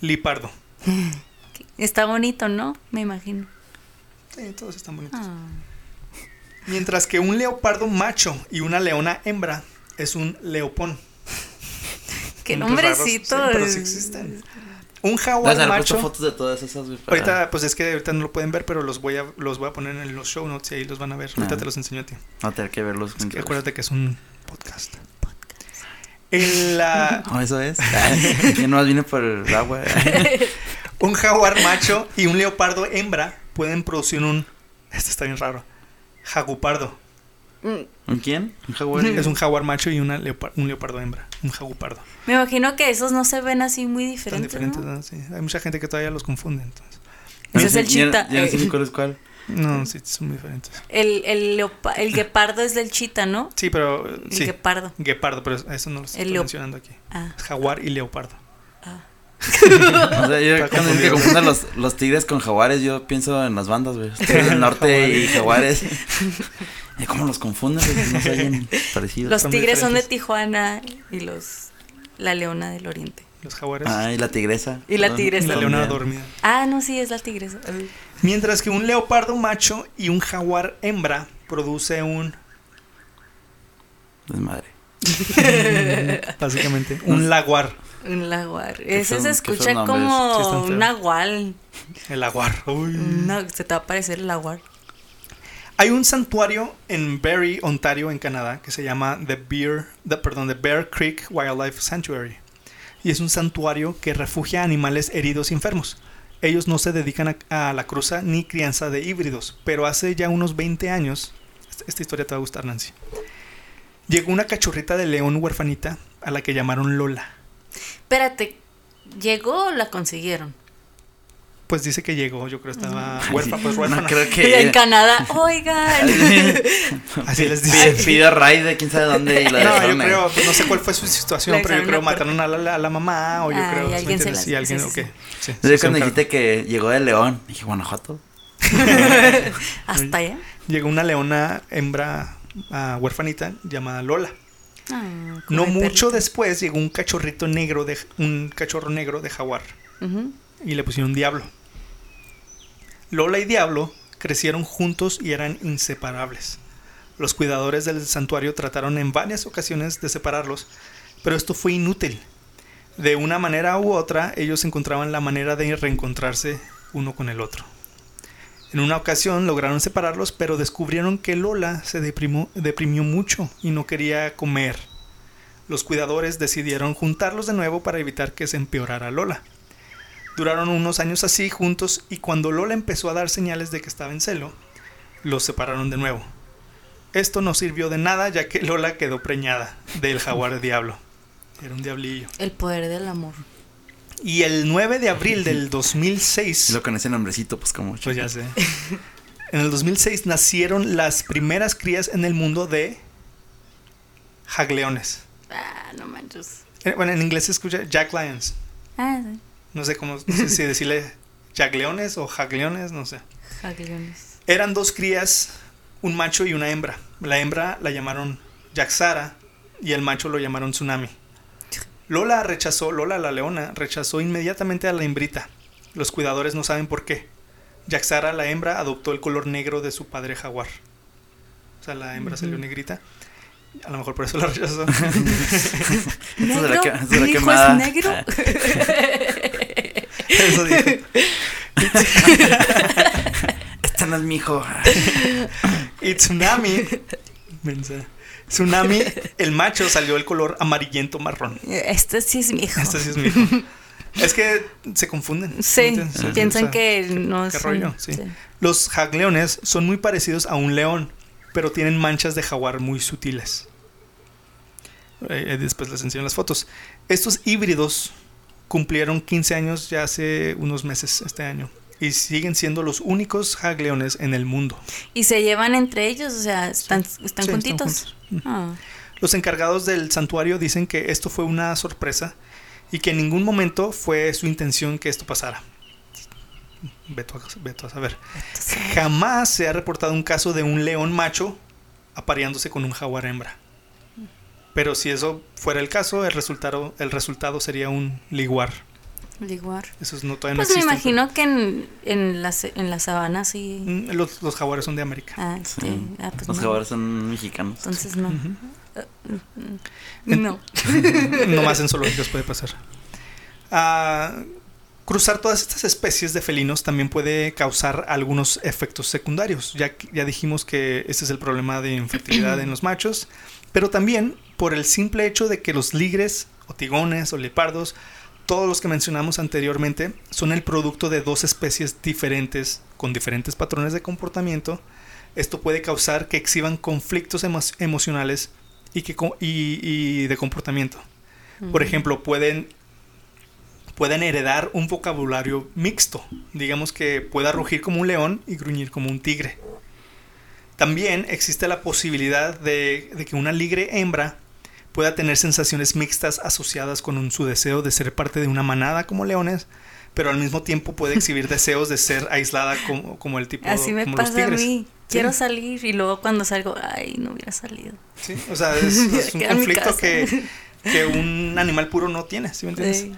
lipardo. Está bonito, ¿no? Me imagino. Sí, todos están bonitos. Ah. Mientras que un leopardo macho y una leona hembra es un leopón. Qué nombrecito. sí, pero sí existen. Un jaguar macho. fotos de todas esas, güey. para- Ahorita, pues es que ahorita no lo pueden ver, pero los voy a, los voy a poner en los show notes y ahí los van a ver. Ahorita Ah. te los enseño a ti. No tener que verlos. Es que acuérdate que es un podcast. El, ah, No, eso es. Yo nomás vine por el agua. un jaguar macho y un leopardo hembra pueden producir un. Esto está bien raro. Jagupardo. Mm, ¿Un quién? ¿Un jaguar? Es un jaguar macho y una leopar- un leopardo hembra. Un jagupardo. Me imagino que esos no se ven así muy Están diferentes. diferentes, ¿no? ¿no? Sí. Hay mucha gente que todavía los confunde. Entonces. Ese es el Ya- chita. Ya no sé ni cuál es cuál. No, sí, son muy diferentes. El, el, leopa- el guepardo es del chita, ¿no? Sí, pero. El Sí. guepardo. Guepardo, pero eso no lo estoy mencionando aquí. Ah. Jaguar y leopardo. O sea, yo cuando que confundan los, los tigres con jaguares, yo pienso en las bandas, güey. Tigres del norte y jaguares. ¿Y ¿Cómo los confunden? güey? No se oyen parecidos. Los Son tigres son de. Tijuana y los la leona del oriente. Los jaguares. Ah, y la tigresa. Y la ¿no? tigresa. y la leona dormida. Ah, no, sí, es la tigresa. Mientras que un leopardo macho y un jaguar hembra produce un. Desmadre. Básicamente, un laguar. Un laguar. Ese se escucha como un nahual. El laguar. Uy. No, se te va a parecer el laguar. Hay un santuario en Barrie, Ontario, en Canadá, que se llama The Bear, Bear Creek Wildlife Sanctuary. Y es un santuario que refugia animales heridos y enfermos. Ellos no se dedican a, a la cruza ni crianza de híbridos, pero hace ya unos 20 años, esta, esta historia te va a gustar, Nancy, llegó una cachorrita de león huerfanita a la que llamaron Lola. Espérate, ¿llegó o la consiguieron? Pues dice que llegó, yo creo que estaba Ay, huérfana, sí. pues No huérfana. creo En que. Canadá, oigan. Así les Pide, dice. pidió raid de quién sabe dónde y la No, yo creo, pues, no sé cuál fue su situación, pero yo creo en mataron a la, a la mamá o yo Ah, creo. y ¿sí me alguien se las- Sí, alguien sí, sí, qué. sí. Sí, Yo sí, cuando dijiste que llegó de León, dije Guanajuato. Hasta allá. Llegó una leona hembra ah, huerfanita llamada Lola. Ah, No mucho perrito. después llegó un cachorrito negro de un cachorro negro de jaguar y le pusieron Diablo. Lola y Diablo crecieron juntos y eran inseparables. Los cuidadores del santuario trataron en varias ocasiones de separarlos, pero esto fue inútil. De una manera u otra, ellos encontraban la manera de reencontrarse uno con el otro. En una ocasión lograron separarlos, pero descubrieron que Lola se deprimó- deprimió mucho y no quería comer. Los cuidadores decidieron juntarlos de nuevo para evitar que se empeorara Lola. Duraron unos años así juntos y cuando Lola empezó a dar señales de que estaba en celo, los separaron de nuevo. Esto no sirvió de nada ya que Lola quedó preñada del jaguar diablo. Era un diablillo. El poder del amor. Y el 9 de abril del Y 2006, lo con ese nombrecito, pues como. pues ya sé, en el 2006 nacieron las primeras crías en el mundo de jagleones. Ah, no manches. Eh, Bueno, en inglés se escucha Jack Lions. Ah, sí. No sé cómo, no sé si decirle Jack Leones o Jagleones, no sé. Jagleones. Eran dos crías, un macho y una hembra. La hembra la llamaron Yaxara y el macho lo llamaron Tsunami. Lola rechazó, Lola la leona, rechazó inmediatamente a la hembrita. Los cuidadores no saben por qué. Yaxara, la hembra, adoptó el color negro de su padre jaguar. O sea, la hembra salió negrita. A lo mejor por eso la rechazó. ¿Negro? la que- esa es la ¿Mi hijo es negro? eso dijo. Este no es mi hijo. Y Tsunami. Tsunami, el macho, salió el color amarillento marrón. Este sí es mi hijo. Este sí es mi hijo. Es que se confunden. Sí, piensan sea, que no ¿Qué son- rollo? Sí. Los jagleones son muy parecidos a un león, pero tienen manchas de jaguar muy sutiles. Eh, eh, después les enseño las fotos. Estos híbridos cumplieron 15 años ya hace unos meses este año y siguen siendo los únicos jagleones en el mundo. Y se llevan entre ellos, o sea, están, están Sí, están juntitos. Ah. Los encargados del santuario dicen que esto fue una sorpresa y que en ningún momento fue su intención que esto pasara. Veto a, veto a saber. Jamás se ha reportado un caso de un león macho apareándose con un jaguar hembra. Pero si eso fuera el caso, el resultado, el resultado sería un liguar. liguar. Esos no todavía Pues no me imagino que en, en, la, en la sabana sí. Mm, Los, los jaguares son de América. Ah, Sí. sí. Ah, pues Los no. jaguares son mexicanos. Entonces no. Mm, No. no más en zoológicos puede pasar. Ah, cruzar todas estas especies de felinos también puede causar algunos efectos secundarios. Ya, que- ya dijimos que este es el problema de infertilidad en los machos, pero también por el simple hecho de que los ligres, o tigones, o leopardos, todos los que mencionamos anteriormente, son el producto de dos especies diferentes, con diferentes patrones de comportamiento. Esto puede causar que exhiban conflictos emo- emocionales y, que, y- y de comportamiento. Por ejemplo, pueden, pueden heredar un vocabulario mixto. Digamos que pueda rugir como un león y gruñir como un tigre. También existe la posibilidad de, de que una ligre hembra pueda tener sensaciones mixtas asociadas con su deseo de ser parte de una manada como leones, pero al mismo tiempo puede exhibir deseos de ser aislada como, como el tipo Así me como los pasa a mí. Quiero Sí. salir y luego cuando salgo, ay, no hubiera salido. Sí, o sea, es, es un conflicto que, que un animal puro no tiene, ¿sí me entiendes? Sí,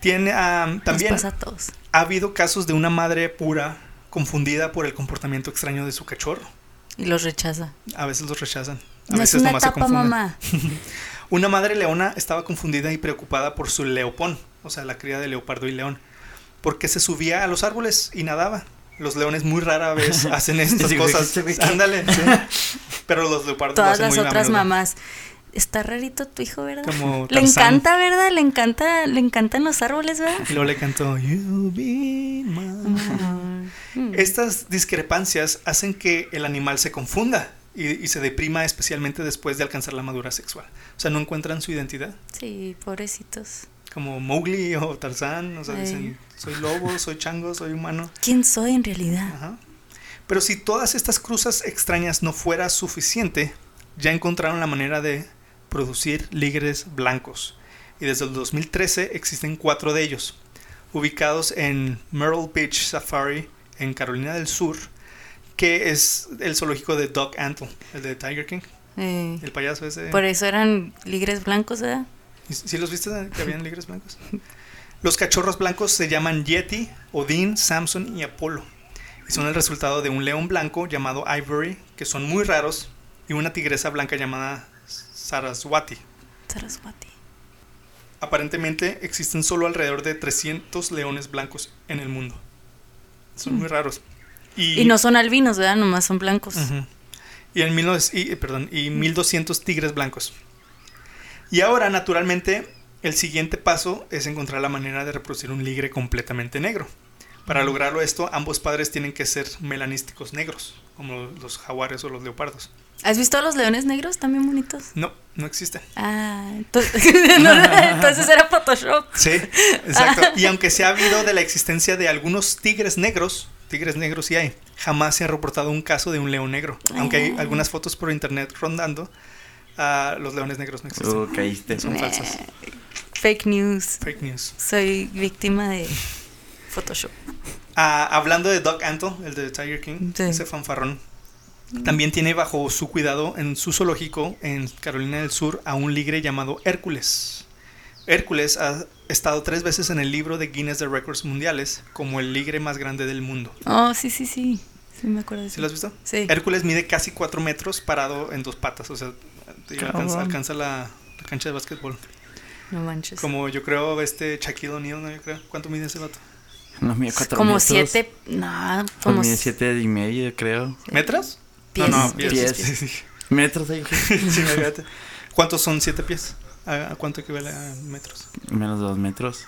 Tiene, nos también pasa a todos. ha habido casos de una madre pura confundida por el comportamiento extraño de su cachorro. Y los rechaza. A veces los rechazan. A No es veces una nomás se etapa, mamá. Una madre leona estaba confundida y preocupada por su leopón, o sea, la cría de leopardo y león, porque se subía a los árboles y nadaba. Los leones muy rara vez hacen estas cosas. Ándale. sí. Pero los leopardos lo Todas hacen las muy otras mamás. Está rarito tu hijo, ¿verdad? Como Le encanta, ¿verdad? Le encanta, le encantan los árboles, ¿verdad? Y luego le cantó You be my. Estas discrepancias hacen que el animal se confunda y, y se deprima especialmente después de alcanzar la madurez sexual. O sea, no encuentran su identidad. Sí, pobrecitos. Como Mowgli o Tarzán, o sea, Ay. dicen, soy lobo, soy chango, soy humano. ¿Quién soy en realidad? Ajá. Pero si todas estas cruzas extrañas no fuera suficiente, ya encontraron la manera de producir ligres blancos. Y desde el 2013 existen cuatro de ellos, ubicados en Myrtle Beach Safari, en Carolina del Sur, que es el zoológico de Doc Antle, el de Tiger King, Eh, el payaso ese. por eso eran ligres blancos, ¿verdad? ¿Sí los viste que habían ligres blancos? Los cachorros blancos se llaman Yeti, Odín, Samson y Apolo. Y son el resultado de un león blanco llamado Ivory, que son muy raros, y una tigresa blanca llamada Saraswati. Saraswati. Aparentemente existen solo alrededor de 300 leones blancos en el mundo. Son muy raros. Y no son albinos, ¿verdad? Nomás son blancos. Y en 1900 y, eh, perdón, y 1200 tigres blancos. Y ahora, naturalmente, el siguiente paso es encontrar la manera de reproducir un ligre completamente negro. Para lograrlo esto, ambos padres tienen que ser melanísticos negros, como los jaguares o los leopardos. ¿Has visto a los leones negros también bonitos? No, no existen. Ah, entonces, no, entonces era Photoshop. Sí, exacto. Y aunque se ha habido de la existencia de algunos tigres negros, tigres negros sí hay, jamás se ha reportado un caso de un león negro. Aunque hay Ah. algunas fotos por internet rondando, ah, los leones negros no existen. Uh, caíste. Son falsas. Fake news. Fake news. Soy víctima de Photoshop. Ah, hablando de Doc Antle, el de Tiger King, Sí. ese fanfarrón, también tiene bajo su cuidado en su zoológico en Carolina del Sur a un ligre llamado Hércules. Hércules ha estado tres veces en el libro de Guinness de Récords Mundiales como el ligre más grande del mundo. Oh, sí, sí, sí. Sí, me acuerdo de ¿Sí eso. lo has visto? Sí. Hércules mide casi 4 metros parado en dos patas, o sea, alcanza, la, la cancha de básquetbol. No manches. Como yo creo este Shaquille O'Neal, ¿no? Yo creo. ¿Cuánto mide ese vato? No mide cuatro como metros. siete. No, Pues como. mide siete y medio, creo. ¿Metros? Pies, no, no, pies, pies. pies. Sí, sí. Metros ahí, Sí. ¿Cuántos son siete pies? ¿A, cuánto equivale a metros? Menos de dos metros.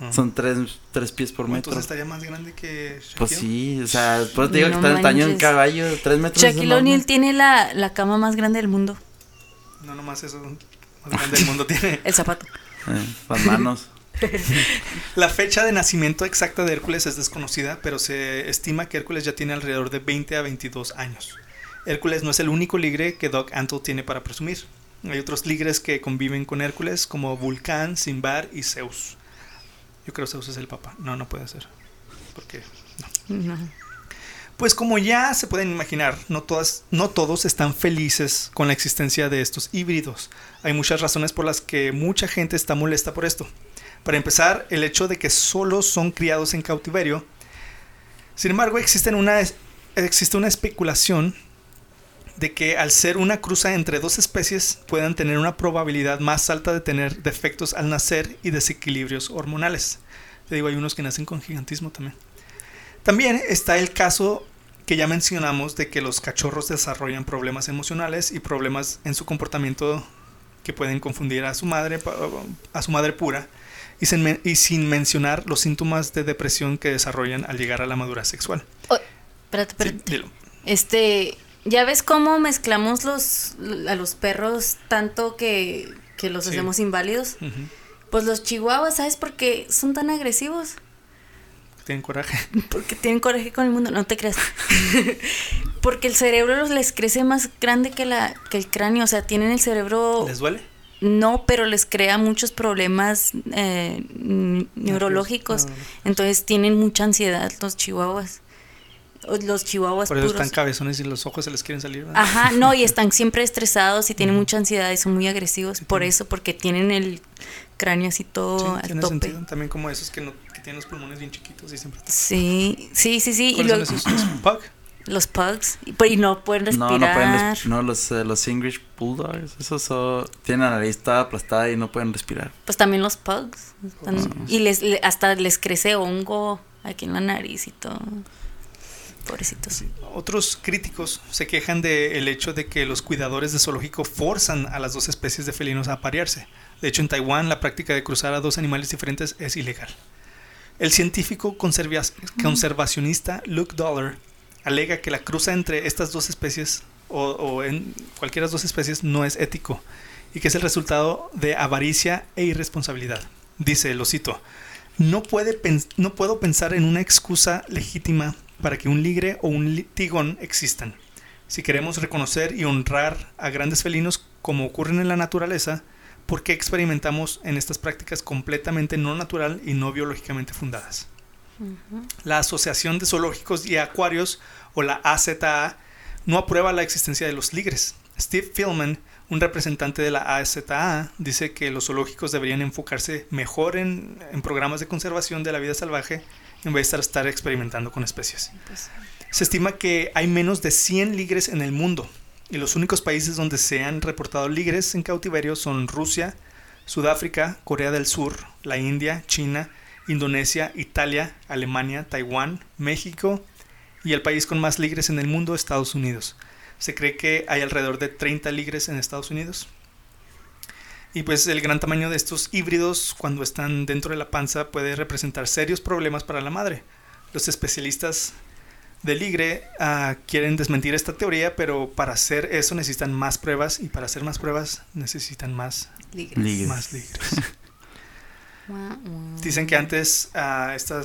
Ah. Son tres, tres pies por metro. Entonces estaría más grande que Shaquille. Pues sí, o sea, pues te digo No que está en el tamaño de un caballo, tres metros. Shaquille. O'Neal tiene la, la cama más grande del mundo. No nomás eso más grande del mundo tiene. El zapato. Eh, las manos. La fecha de nacimiento exacta de Hércules es desconocida, pero se estima que Hércules ya tiene alrededor de 20 a 22 años. Hércules no es el único ligre que Doc Antle tiene para presumir. Hay otros ligres que conviven con Hércules como Vulcán, Simbar y Zeus. Yo creo que Zeus es el papá. No, no puede ser. Porque No. Pues como ya se pueden imaginar, no, todas, no todos están felices con la existencia de estos híbridos. Hay muchas razones por las que mucha gente está molesta por esto. Para empezar, el hecho de que solo son criados en cautiverio. Sin embargo, existen una, existe una especulación de que al ser una cruza entre dos especies puedan tener una probabilidad más alta de tener defectos al nacer y desequilibrios hormonales. Te digo, hay unos que nacen con gigantismo también. También está el caso que ya mencionamos de que los cachorros desarrollan problemas emocionales y problemas en su comportamiento que pueden confundir a su madre a su madre pura y sin, y sin mencionar los síntomas de depresión que desarrollan al llegar a la madurez sexual. Oh, espérate, Sí, espérate. dilo. Este, ¿ya ves cómo mezclamos los a los perros tanto que, que los Sí. hacemos inválidos? Pues los chihuahuas, ¿sabes por qué son tan agresivos? Tienen coraje. Porque tienen coraje con el mundo, no te creas. Porque el cerebro les crece más grande que la que el cráneo, o sea, tienen el cerebro ¿Les duele? no, pero les crea muchos problemas eh, neurológicos. Ah. Entonces tienen mucha ansiedad los chihuahuas. Los chihuahuas Por eso puros. están cabezones y los ojos se les quieren salir. ¿verdad? Ajá, no, y están siempre estresados y tienen Ujú. mucha ansiedad y son muy agresivos. Sí, por eso, porque tienen el cráneo así todo Sí, al tiene tope. sentido. También como esos que, no, que tienen los pulmones bien chiquitos y siempre... Sí, sí, sí, sí. Y ¿Cuáles son esos? ¿Los pug? los pugs. Y, pero- y no pueden No, respirar. no pueden res- No, los, eh, los English Bulldogs, esos son- tienen la nariz toda aplastada y no pueden respirar. Pues también los pugs. están- Ah. Y les, le- hasta les crece hongo aquí en la nariz y todo. Pobrecitos. Otros críticos se quejan del hecho de que los cuidadores de zoológico forzan a las dos especies de felinos a aparearse. De hecho, en Taiwán la práctica de cruzar a dos animales diferentes es ilegal. El científico conservacionista Luke Dollar alega que la cruza entre estas dos especies o, en cualquiera de las dos especies no es ético y que es el resultado de avaricia e irresponsabilidad. Dice, lo cito, no, puede no puedo pensar en una excusa legítima para que un ligre o un tigón existan. Si queremos reconocer y honrar a grandes felinos como ocurren en la naturaleza, ¿por qué experimentamos en estas prácticas completamente no natural y no biológicamente fundadas? La Asociación de Zoológicos y Acuarios, o la AZA, no aprueba la existencia de los ligres. Steve Philman, un representante de la AZA, dice que los zoológicos deberían enfocarse mejor en, en programas de conservación de la vida salvaje vez de estar, experimentando con especies. Se estima que hay menos de 100 ligres en el mundo y los únicos países donde se han reportado ligres en cautiverio son Rusia, Sudáfrica, Corea del Sur, la India, China, Indonesia, Italia, Alemania, Taiwán, México y el país con más ligres en el mundo, Estados Unidos. Se cree que hay alrededor de 30 ligres en Estados Unidos. Y pues el gran tamaño de estos híbridos cuando están dentro de la panza puede representar serios problemas para la madre. Los especialistas de ligre ah, quieren desmentir esta teoría, pero para hacer eso necesitan más pruebas y para hacer más pruebas necesitan más, ligres. Ligres. más ligres. Dicen que antes ah, esta,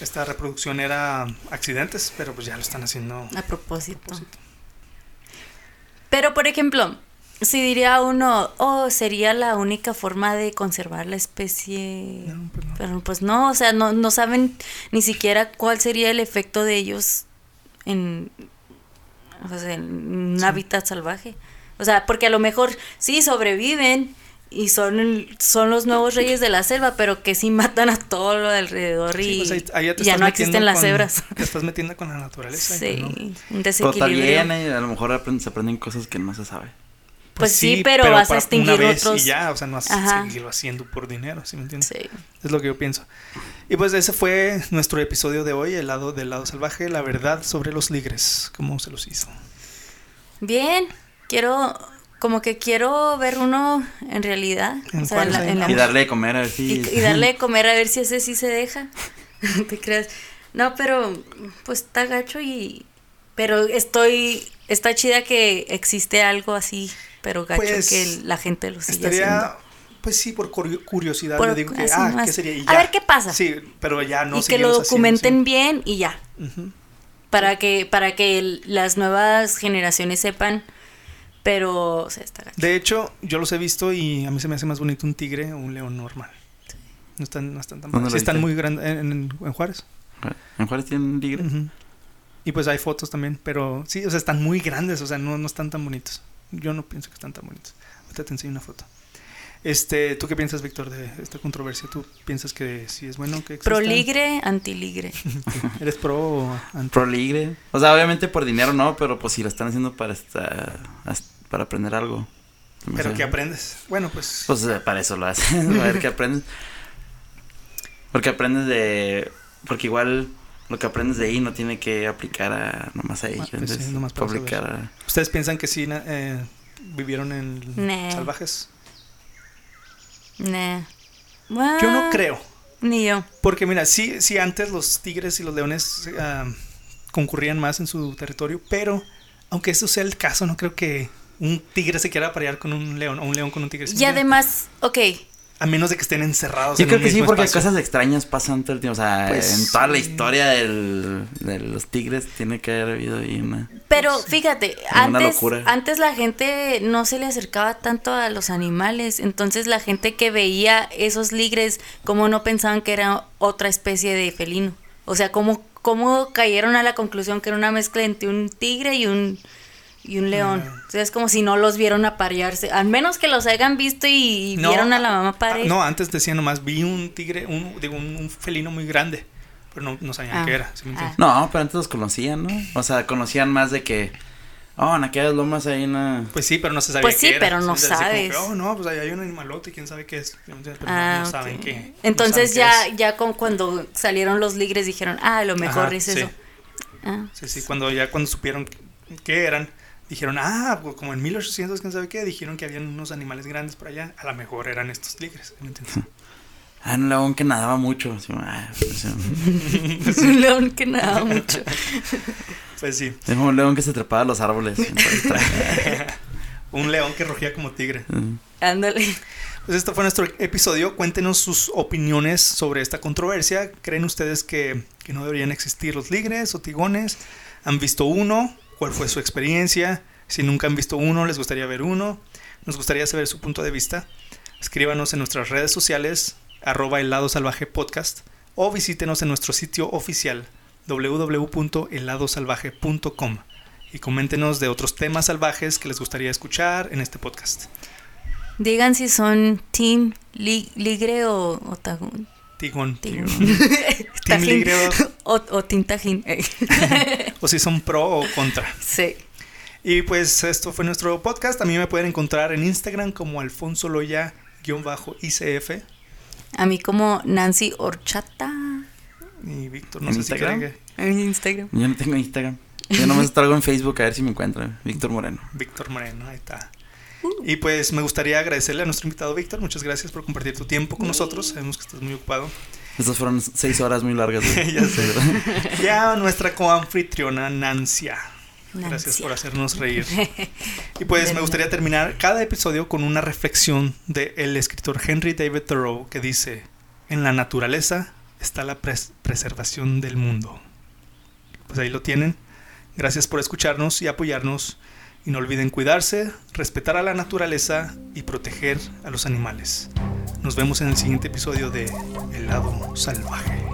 esta reproducción era accidentes, pero pues ya lo están haciendo. A propósito. propósito. Pero, por ejemplo, si diría uno, oh, sería la única forma de conservar la especie. No, pues no. Pero pues no, o sea, no, no saben ni siquiera cuál sería el efecto de ellos en, o sea, en un hábitat salvaje. O sea, porque a lo mejor sí sobreviven y son, son los nuevos reyes de la selva, pero que sí matan a todo lo de alrededor Sí, y pues ahí- ahí te ya no existen las con- cebras. Te estás metiendo con la naturaleza. Sí, ¿no? un Pero desequilibrio. también a lo mejor aprenden- se aprenden cosas que no se sabe. Pues sí, pero vas a extinguir una vez otros- Y ya, o sea, no vas Ajá. a seguirlo haciendo por dinero, ¿sí me entiendes? Sí. Es lo que yo pienso. Y pues ese fue nuestro episodio de hoy, el lado del lado salvaje, la verdad sobre los ligres, cómo se los hizo. Bien, quiero, como que quiero ver uno en realidad. ¿En o sea, en cuáles la- hay? en la- Y darle de comer a ver si... y, y darle de comer a ver si ese sí se deja. ¿Te creas? No, pero pues está gacho y... Pero estoy... Está chida que existe algo así, pero gacho Pues, que la gente lo sigue haciendo. Estaría, pues sí, por curio- curiosidad, Por- yo digo que, ah. ¿qué sería? Y A ya. ver qué pasa. Sí, pero ya no y que lo haciendo, documenten bien y ya. Para que, para que el- las nuevas generaciones sepan. Pero, o sea, está gacho. De hecho, yo los he visto y a mí se me hace más bonito un tigre o un león normal. No están, no están tan ¿Dónde padres. lo Sí, están muy grandes en, en- en Juárez. ¿En Juárez tienen tigre? Ujú. Y pues hay fotos también, pero sí, o sea, están muy grandes, o sea, no, no están tan bonitos. Yo no pienso que están tan bonitos. Ahorita te enseño una foto. Este, ¿tú qué piensas, Víctor, de esta controversia? ¿Tú piensas que sí es bueno que exista? Proligre, antiligre. ¿Eres pro o anti? Pro ligre. O sea, obviamente por dinero no, pero pues si lo están haciendo para esta, para aprender algo. Pero ¿qué aprendes? Bueno, pues... Pues eh, para eso lo hacen. a ver qué aprendes. Porque aprendes de. Porque igual lo que aprendes de ahí no tiene que aplicar a nomás a ellos. pues sí, entonces, nomás para aplicar a- ¿Ustedes piensan que sí eh, vivieron en Nah. salvajes? Nah. Yo no Ah, creo. Ni yo. Porque mira, sí, sí antes los tigres y los leones ah, concurrían más en su territorio, pero aunque eso sea el caso, no creo que un tigre se quiera parear con un león o un león con un tigre. ¿sí me Y además, ok, A menos de que estén encerrados. Yo en creo un que sí, porque espacio. cosas extrañas pasan todo el tiempo. O sea, Pues, en toda la historia del, de los tigres tiene que haber habido ahí una. pero fíjate, antes la gente no se le acercaba tanto a los animales, entonces la gente que veía esos ligres, como no pensaban que era otra especie de felino. O sea, cómo, cómo cayeron a la conclusión que era una mezcla entre un tigre y un y un león. Ah. O sea, es como si no los vieron aparearse. Al menos que los hayan visto y, y No, vieron a la mamá ah, parir. No, antes decía nomás, vi un tigre, un, digo, un, un felino muy grande, pero no, no sabían Ah. qué era. ¿sí me entiendes? No, pero antes los conocían, ¿no? O sea, conocían más de que. Oh, en aquellas lomas hay una. Pues sí, pero no se sabía Pues qué sí, era. pero no que, sabes. oh, no, pues ahí hay un animalote, quién sabe qué es. no- Ah, saben qué. no Entonces saben ya, qué ya con, cuando salieron los ligres dijeron, ah, a lo mejor Ajá, es sí. eso. Ah, Sí, sí, cuando ya cuando supieron qué eran, dijeron, ah, pues como en 1800, quién sabe qué, dijeron que habían unos animales grandes por allá, a lo mejor eran estos tigres, ¿me entiendes? Ah, un león que nadaba mucho. Así, ah, pues, es un león que nada mucho. Pues sí, es un león que se trepaba a los árboles. un león que rugía como tigre. Ándale. Pues esto fue nuestro episodio, cuéntenos sus opiniones sobre esta controversia, ¿creen ustedes que, que no deberían existir los ligres o tigones? ¿Han visto uno? ¿Cuál fue su experiencia? Si nunca han visto uno, les gustaría ver uno. Nos gustaría saber su punto de vista. Escríbanos en nuestras redes sociales, arroba helado salvaje podcast, o visítenos en nuestro sitio oficial www.heladosalvaje.com y coméntenos de otros temas salvajes que les gustaría escuchar en este podcast. Digan si son team li- ligre o, o tagún. Tigón. Tigón. Team Tajín. ligre o, o team tajín. o si son pro o contra. sí. Y pues esto fue nuestro podcast. A mí me pueden encontrar en Instagram como Alfonso Loya-ICF. A mí como Nancy Horchata Y Víctor, no ¿En sé Instagram? si que... en Instagram. Yo no tengo Instagram. Yo nomás traigo en Facebook a ver si me encuentran. Víctor Moreno. Víctor Moreno, ahí está. Y pues me gustaría agradecerle a nuestro invitado Víctor. Muchas gracias por compartir tu tiempo con nosotros. Sabemos que estás muy ocupado. Estas fueron seis horas muy largas. ya sé. Y a nuestra coanfitriona Nancia. Gracias Nancia. por hacernos reír. Y pues me gustaría terminar cada episodio con una reflexión del escritor Henry David Thoreau que dice, en la naturaleza está la pres- preservación del mundo. Pues ahí lo tienen. Gracias por escucharnos y apoyarnos Y no olviden cuidarse, respetar a la naturaleza y proteger a los animales. Nos vemos en el siguiente episodio de El lado salvaje.